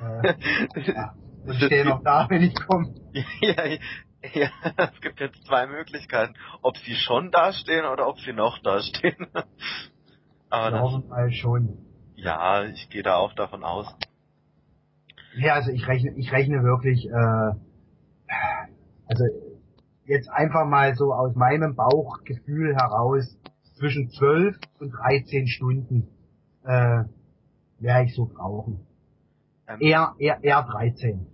B: äh, ja. Und stehen noch da, wenn ich komme.
A: ja, ja, es gibt jetzt zwei Möglichkeiten. Ob sie schon dastehen oder ob sie noch dastehen. Aber das,
B: Hoffen mal schon.
A: ja, ich gehe da auch davon aus.
B: Ja, also ich rechne, ich rechne wirklich, äh, also jetzt einfach mal so aus meinem Bauchgefühl heraus zwischen 12 und 13 Stunden äh, werde ich so brauchen.
A: Ähm,
B: Eher, eher, eher 13.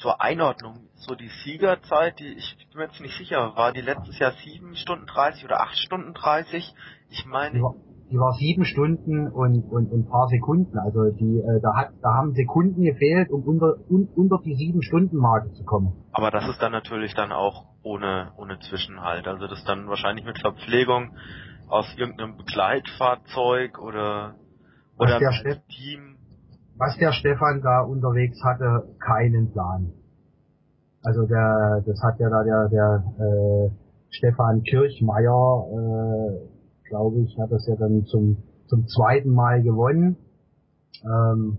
A: zur Einordnung, so die Siegerzeit, die ich bin mir jetzt nicht sicher, war die letztes Jahr 7 Stunden 30 oder 8 Stunden 30? Ich
B: Die
A: meine,
B: war, die war sieben Stunden und, und, und ein paar Sekunden. Also die, äh, da hat, da haben Sekunden gefehlt, um unter, un, unter die sieben Stunden Marke zu kommen.
A: aber das ist dann natürlich dann auch ohne, ohne Zwischenhalt. Also das dann wahrscheinlich mit Verpflegung aus irgendeinem Begleitfahrzeug oder, oder Team.
B: Was der Stefan da unterwegs hatte, keinen Plan. Also der, das hat ja da der, der äh, Stefan Kirchmeier, äh, glaube ich, hat das ja dann zum zum zweiten Mal gewonnen. Ähm,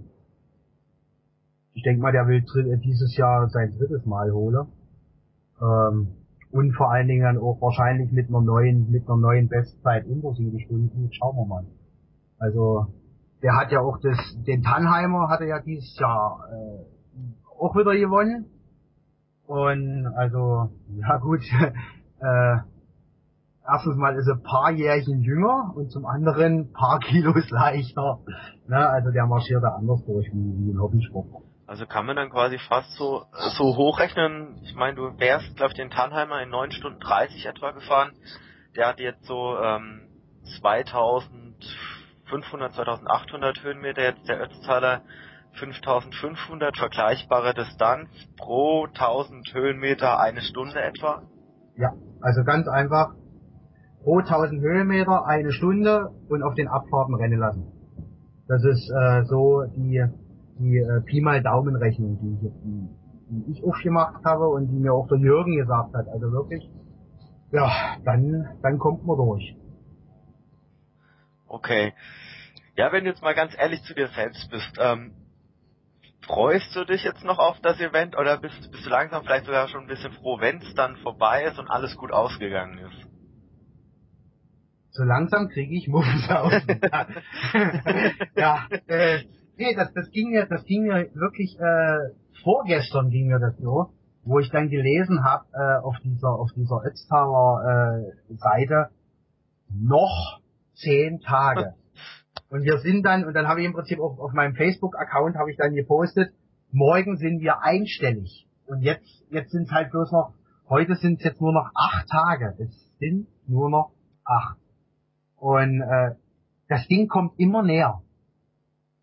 B: ich denke mal, der will dieses Jahr sein drittes Mal holen. Ähm, und vor allen Dingen dann auch wahrscheinlich mit einer neuen, mit einer neuen Bestzeit unter sieben Stunden. Schauen wir mal. Also der hat ja auch das, den Tannheimer hat er ja dieses Jahr äh, auch wieder gewonnen. Und also, ja gut, äh, erstens mal ist er ein paar Jährchen jünger und zum anderen ein paar Kilos leichter. Ne? Also der marschiert da anders durch wie, wie ein Hobbysport.
A: Also kann man dann quasi fast so, so hochrechnen. Ich meine, du wärst, glaube ich, den Tannheimer in 9 Stunden 30 etwa gefahren. Der hat jetzt so ähm, 2500, 2800 Höhenmeter, jetzt der Ötztaler 5500, vergleichbare Distanz pro 1000 Höhenmeter eine Stunde etwa.
B: Ja, also ganz einfach pro 1000 Höhenmeter eine Stunde und auf den Abfahrten rennen lassen. Das ist äh, so die, die äh, Pi mal Daumenrechnung, die ich, die, die ich auch gemacht habe und die mir auch der Jürgen gesagt hat. Also wirklich, ja, dann, dann kommt man durch.
A: Okay. Ja, wenn du jetzt mal ganz ehrlich zu dir selbst bist, ähm, freust du dich jetzt noch auf das Event oder bist, bist du langsam vielleicht sogar schon ein bisschen froh, wenn es dann vorbei ist und alles gut ausgegangen ist?
B: So langsam kriege ich Muffens auf. ja, äh, nee, das, das ging mir, das ging mir wirklich, äh, vorgestern ging mir das so, wo ich dann gelesen habe, äh, auf dieser, auf dieser Ötztaler äh, Seite, noch zehn Tage. Und wir sind dann, und dann habe ich im Prinzip auf, auf meinem Facebook-Account habe ich dann gepostet, morgen sind wir einstellig. Und jetzt, jetzt sind es halt bloß noch, heute sind es jetzt nur noch acht Tage. Es sind nur noch acht. Und äh, das Ding kommt immer näher.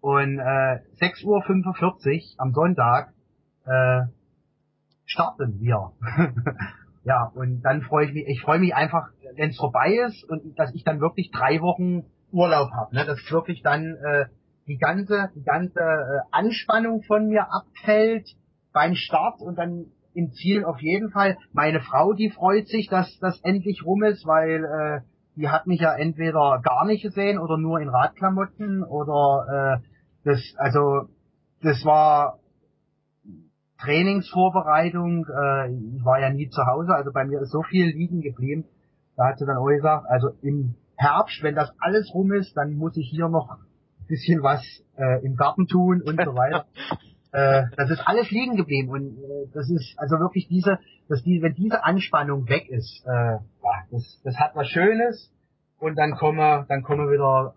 B: Und äh, 6.45 Uhr am Sonntag äh, starten wir. ja, und dann freue ich mich, ich freue mich einfach, wenn es vorbei ist und dass ich dann wirklich drei Wochen Urlaub habe. Ne? Dass wirklich dann äh, die ganze, die ganze äh, Anspannung von mir abfällt beim Start und dann im Ziel auf jeden Fall. Meine Frau, die freut sich, dass das endlich rum ist, weil äh, die hat mich ja entweder gar nicht gesehen oder nur in Radklamotten oder äh, das, also das war Trainingsvorbereitung, äh, ich war ja nie zu Hause, also bei mir ist so viel liegen geblieben. Da hat sie dann auch gesagt, also im Herbst, wenn das alles rum ist, dann muss ich hier noch ein bisschen was äh, im Garten tun und so weiter. äh, das ist alles liegen geblieben und äh, das ist also wirklich diese, dass die, wenn diese Anspannung weg ist, äh, ja, das, das hat was Schönes und dann kommen, dann kommen wieder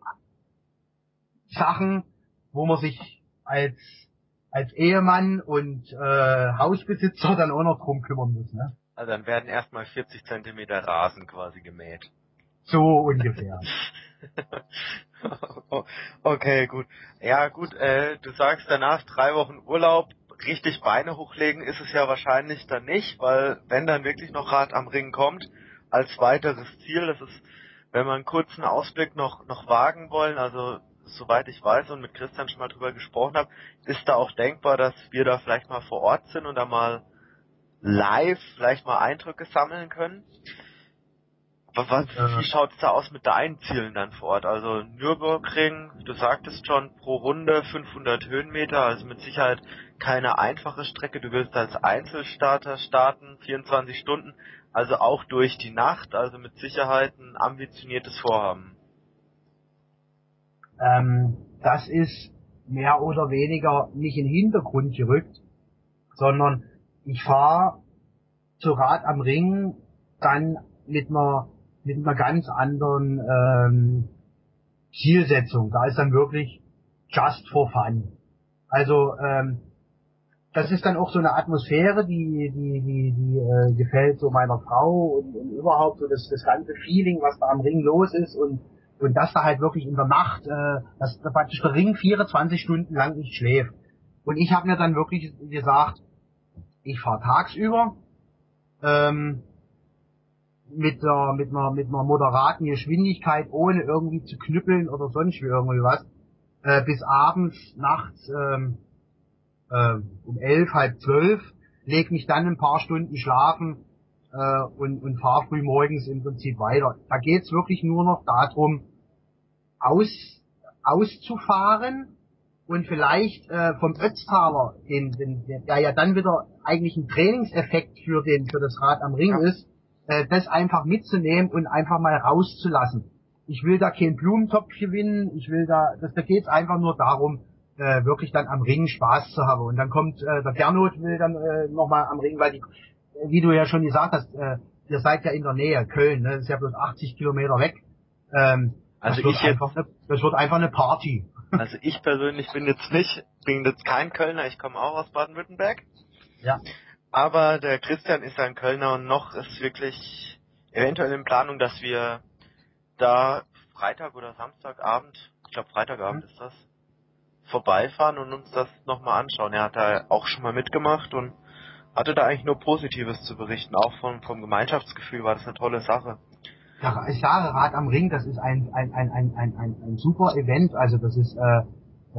B: Sachen, wo man sich als als Ehemann und äh, Hausbesitzer dann auch noch drum kümmern muss, ne?
A: Also dann werden erstmal 40 Zentimeter Rasen quasi gemäht.
B: So ungefähr.
A: okay, gut. Ja, gut, äh, du sagst danach drei Wochen Urlaub, richtig Beine hochlegen ist es ja wahrscheinlich dann nicht, weil wenn dann wirklich noch Rad am Ring kommt als weiteres Ziel. Das ist, wenn wir einen kurzen Ausblick noch, noch wagen wollen, also soweit ich weiß und mit Christian schon mal drüber gesprochen habe, ist da auch denkbar, dass wir da vielleicht mal vor Ort sind und da mal live vielleicht mal Eindrücke sammeln können. Was, wie schaut's da aus mit deinen Zielen dann vor Ort? Also Nürburgring, du sagtest schon, pro Runde 500 Höhenmeter, also mit Sicherheit keine einfache Strecke. Du willst als Einzelstarter starten, 24 Stunden, also auch durch die Nacht, also mit Sicherheit ein ambitioniertes Vorhaben.
B: Ähm, das ist mehr oder weniger nicht in den Hintergrund gerückt, sondern ich fahre zu Rad am Ring dann mit einer mit einer ganz anderen ähm, Zielsetzung. Da ist dann wirklich just for fun. Also ähm, das ist dann auch so eine Atmosphäre, die die die, die äh, gefällt so meiner Frau und, und überhaupt so das, das ganze Feeling, was da am Ring los ist und und dass da halt wirklich in der Nacht, äh, dass da praktisch der Ring 24 Stunden lang nicht schläft. Und ich habe mir dann wirklich gesagt, ich fahre tagsüber ähm, mit, der, mit, einer, mit einer moderaten Geschwindigkeit, ohne irgendwie zu knüppeln oder sonst wie irgendwie was, äh, bis abends, nachts ähm, äh, um elf, halb zwölf, leg mich dann ein paar Stunden schlafen äh, und, und fahre früh morgens im Prinzip weiter. Da geht's wirklich nur noch darum, aus, auszufahren und vielleicht äh, vom Ötztaler, den, den, der ja dann wieder eigentlich ein Trainingseffekt für den für das Rad am Ring ja. ist, äh, das einfach mitzunehmen und einfach mal rauszulassen. Ich will da keinen Blumentopf gewinnen, ich will da, das, da geht's einfach nur darum, äh, wirklich dann am Ring Spaß zu haben. Und dann kommt äh, der Gernot will dann äh, nochmal am Ring, weil die, wie du ja schon gesagt hast, äh, ihr seid ja in der Nähe, Köln, ne? das ist ja bloß 80 Kilometer weg. Ähm, also das, wird einfach eine, das wird einfach eine Party.
A: Also ich persönlich bin jetzt nicht, bin jetzt kein Kölner, ich komme auch aus Baden-Württemberg.
B: Ja.
A: Aber der Christian ist ein Kölner und noch ist wirklich eventuell in Planung, dass wir da Freitag oder Samstagabend, ich glaube Freitagabend mhm. ist das, vorbeifahren und uns das nochmal anschauen. Er hat da auch schon mal mitgemacht und hatte da eigentlich nur Positives zu berichten. Auch vom, vom Gemeinschaftsgefühl war das eine tolle Sache.
B: Ja, ich Rad am Ring, das ist ein, ein, ein, ein, ein, ein, ein super Event. Also das ist äh,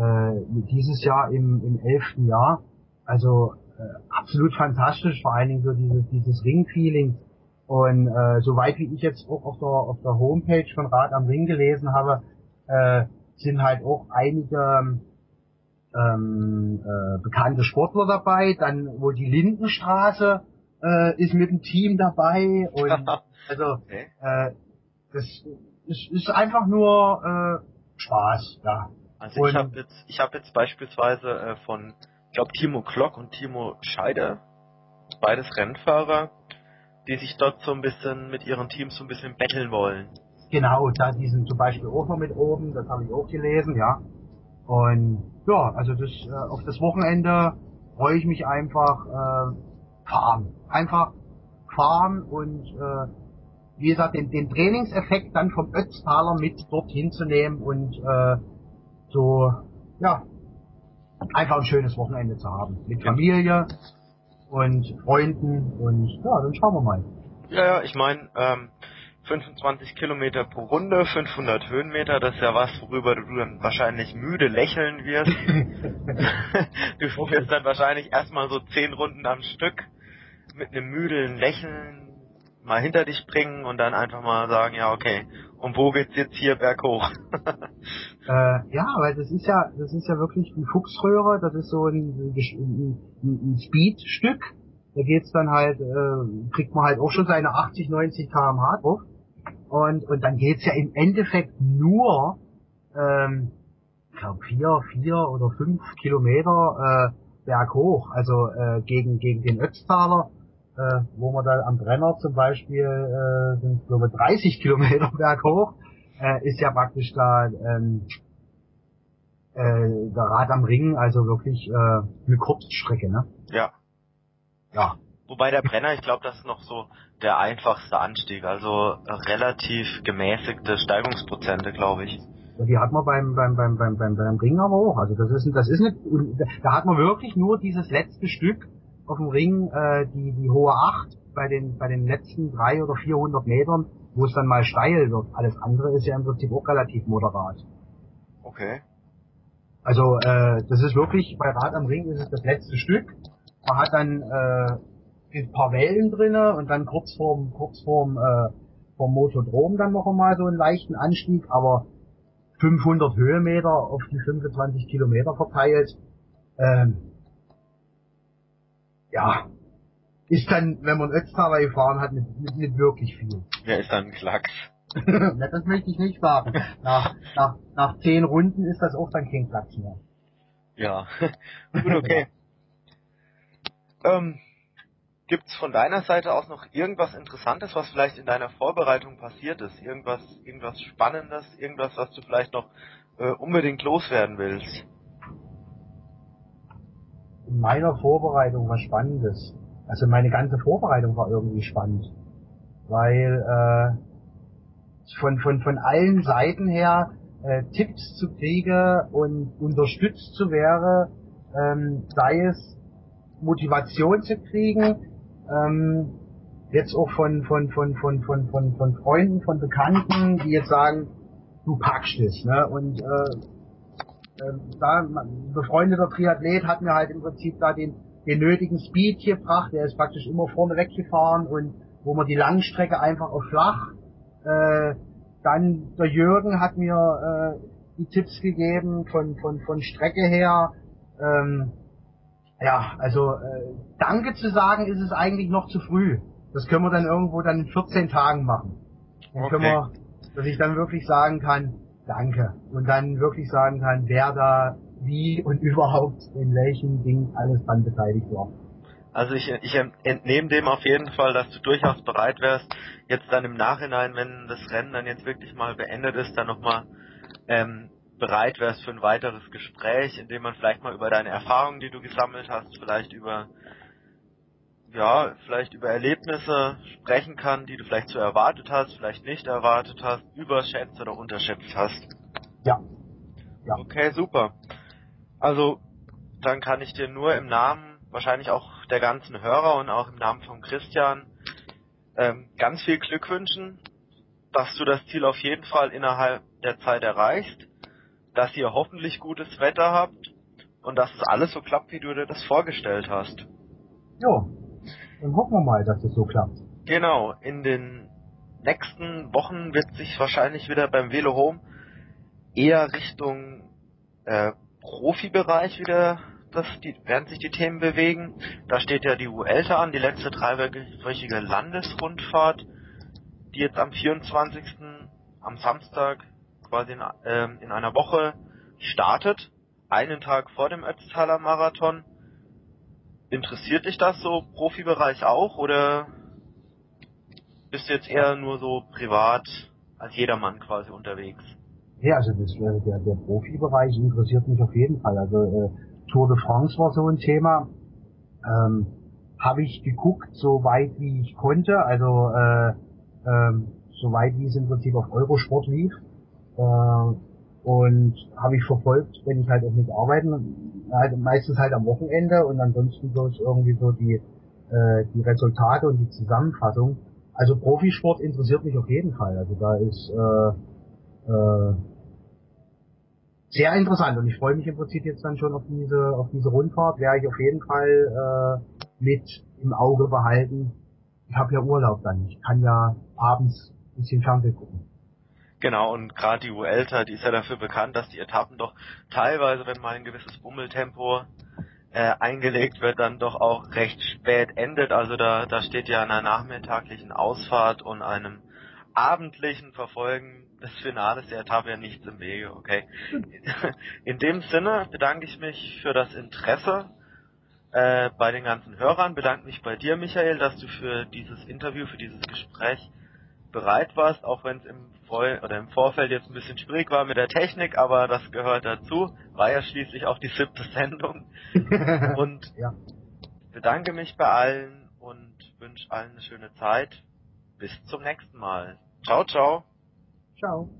B: äh, dieses Jahr im, im elften Jahr. Also äh, absolut fantastisch, vor allen Dingen so dieses, dieses Ring-Feeling. Und äh, soweit wie ich jetzt auch auf der, auf der Homepage von Rad am Ring gelesen habe, äh, sind halt auch einige ähm, äh, bekannte Sportler dabei. Dann wohl die Lindenstraße äh, ist mit dem Team dabei. Und also okay. äh, das ist, ist einfach nur äh, Spaß, ja.
A: Also und ich habe jetzt, ich habe jetzt beispielsweise äh, von ich glaube Timo Klock und Timo Scheider, beides Rennfahrer, die sich dort so ein bisschen mit ihren Teams so ein bisschen betteln wollen.
B: Genau, da die sind zum Beispiel auch noch mit oben, das habe ich auch gelesen, ja. Und ja, also das äh, auf das Wochenende freue ich mich einfach äh, fahren. Einfach fahren und äh, wie gesagt, den, den Trainingseffekt dann vom Ötztaler mit dorthin zu nehmen und äh, so, ja, einfach ein schönes Wochenende zu haben. Mit Familie und Freunden und ja, dann schauen wir mal.
A: Ja, ja, ich meine, ähm, 25 Kilometer pro Runde, 500 Höhenmeter, das ist ja was, worüber du dann wahrscheinlich müde lächeln wirst. du wirst dann wahrscheinlich erstmal so 10 Runden am Stück mit einem müden Lächeln mal hinter dich bringen und dann einfach mal sagen, ja okay, und wo geht's jetzt hier berghoch?
B: äh, ja, weil das ist ja, das ist ja wirklich die Fuchsröhre, das ist so ein, ein, ein Speedstück. Da geht's dann halt, äh, kriegt man halt auch schon seine 80, 90 kmh drauf. Und, und dann geht's ja im Endeffekt nur, ähm, ich glaube vier, vier oder fünf Kilometer äh, berghoch, also äh, gegen, gegen den Ötztaler äh, wo man da am Brenner zum Beispiel äh, sind glaube 30 Kilometer berghoch, äh, ist ja praktisch da ähm, äh, der Rad am Ring, also wirklich äh, eine Kurzstrecke, ne?
A: Ja. Ja. Wobei der Brenner, ich glaube, das ist noch so der einfachste Anstieg, also relativ gemäßigte Steigungsprozente, glaube ich.
B: Die hat man beim, beim, beim, beim, beim, beim Ring aber auch. Also das ist, das ist nicht, da hat man wirklich nur dieses letzte Stück, auf dem Ring äh, die, die hohe 8 bei den, bei den letzten drei oder 400 Metern, wo es dann mal steil wird. Alles andere ist ja im Prinzip auch relativ moderat.
A: Okay.
B: Also äh, das ist wirklich, bei Rad am Ring ist es das letzte Stück. Man hat dann äh, ein paar Wellen drinne und dann kurz vorm, kurz vorm, äh, vorm Motodrom dann noch einmal so einen leichten Anstieg, aber 500 Höhenmeter auf die 25 Kilometer verteilt. Ähm, ja, ist dann, wenn man Ötztaler gefahren hat, nicht, nicht, nicht wirklich viel.
A: Ja, ist dann ein Klacks.
B: Na, das möchte ich nicht sagen. Nach, nach, nach zehn Runden ist das auch dann kein Platz mehr.
A: Ja, gut, okay. ähm, gibt's von deiner Seite aus noch irgendwas Interessantes, was vielleicht in deiner Vorbereitung passiert ist? Irgendwas, irgendwas Spannendes, irgendwas, was du vielleicht noch äh, unbedingt loswerden willst?
B: In meiner Vorbereitung was Spannendes. Also meine ganze Vorbereitung war irgendwie spannend. Weil äh, von, von, von allen Seiten her äh, Tipps zu kriege und unterstützt zu wäre, ähm, sei es Motivation zu kriegen, ähm, jetzt auch von, von, von, von, von, von, von Freunden, von Bekannten, die jetzt sagen, du packst es, ne? Und äh, da ein befreundeter Triathlet hat mir halt im Prinzip da den, den nötigen Speed gebracht, der ist praktisch immer vorne weggefahren und wo man die Langstrecke einfach auf flach. Äh, dann der Jürgen hat mir äh, die Tipps gegeben von, von, von Strecke her. Ähm, ja, also äh, Danke zu sagen ist es eigentlich noch zu früh. Das können wir dann irgendwo dann in 14 Tagen machen. Dann
A: Okay.
B: können wir, dass ich dann wirklich sagen kann, Danke. Und dann wirklich sagen kann, wer da wie und überhaupt in welchen Dingen alles dran beteiligt war.
A: Also ich, ich entnehme dem auf jeden Fall, dass du durchaus bereit wärst, jetzt dann im Nachhinein, wenn das Rennen dann jetzt wirklich mal beendet ist, dann nochmal ähm, bereit wärst für ein weiteres Gespräch, in dem man vielleicht mal über deine Erfahrungen, die du gesammelt hast, vielleicht über ja, vielleicht über Erlebnisse sprechen kann, die du vielleicht so erwartet hast, vielleicht nicht erwartet hast, überschätzt oder unterschätzt hast.
B: Ja. Ja.
A: Okay, super. Also, dann kann ich dir nur im Namen wahrscheinlich auch der ganzen Hörer und auch im Namen von Christian ähm, ganz viel Glück wünschen, dass du das Ziel auf jeden Fall innerhalb der Zeit erreichst, dass ihr hoffentlich gutes Wetter habt und dass es alles so klappt, wie du dir das vorgestellt hast.
B: Jo. Dann hoffen wir mal, dass es so klappt.
A: Genau, in den nächsten Wochen wird sich wahrscheinlich wieder beim Velo Home eher Richtung äh, Profibereich wieder das, die, werden sich die Themen bewegen. Da steht ja die Vuelta an, die letzte dreiwöchige Landesrundfahrt, die jetzt am 24. am Samstag quasi in, ähm, in einer Woche startet, einen Tag vor dem Ötztaler Marathon. Interessiert dich das so Profibereich auch oder bist du jetzt eher nur so privat als jedermann quasi unterwegs?
B: Ja, also das, der, der Profibereich interessiert mich auf jeden Fall. Also äh, Tour de France war so ein Thema. Ähm, Habe ich geguckt, so weit wie ich konnte. Also äh, ähm, so weit wie es im Prinzip auf Eurosport lief. Äh, und habe ich verfolgt, wenn ich halt auch nicht arbeiten, halt meistens halt am Wochenende und ansonsten bloß irgendwie so die, äh, die Resultate und die Zusammenfassung. Also Profisport interessiert mich auf jeden Fall. Also da ist äh, äh, sehr interessant und ich freue mich im Prinzip jetzt dann schon auf diese auf diese Rundfahrt, werde ich auf jeden Fall äh, mit im Auge behalten. Ich habe ja Urlaub dann, ich kann ja abends ein bisschen Fernsehen gucken.
A: Genau, und gerade die Vuelta, die ist ja dafür bekannt, dass die Etappen doch teilweise, wenn mal ein gewisses Bummeltempo äh, eingelegt wird, dann doch auch recht spät endet. Also da, da steht ja einer nachmittaglichen Ausfahrt und einem abendlichen Verfolgen des Finales der Etappe ja nichts im Wege, okay. In dem Sinne bedanke ich mich für das Interesse äh, bei den ganzen Hörern, bedanke mich bei dir, Michael, dass du für dieses Interview, für dieses Gespräch bereit warst, auch wenn es im, Vor oder im Vorfeld jetzt ein bisschen schwierig war mit der Technik, aber das gehört dazu. War ja schließlich auch die siebte Sendung. Und
B: ja.
A: bedanke mich bei allen und wünsche allen eine schöne Zeit. Bis zum nächsten Mal. Ciao, ciao.
B: Ciao.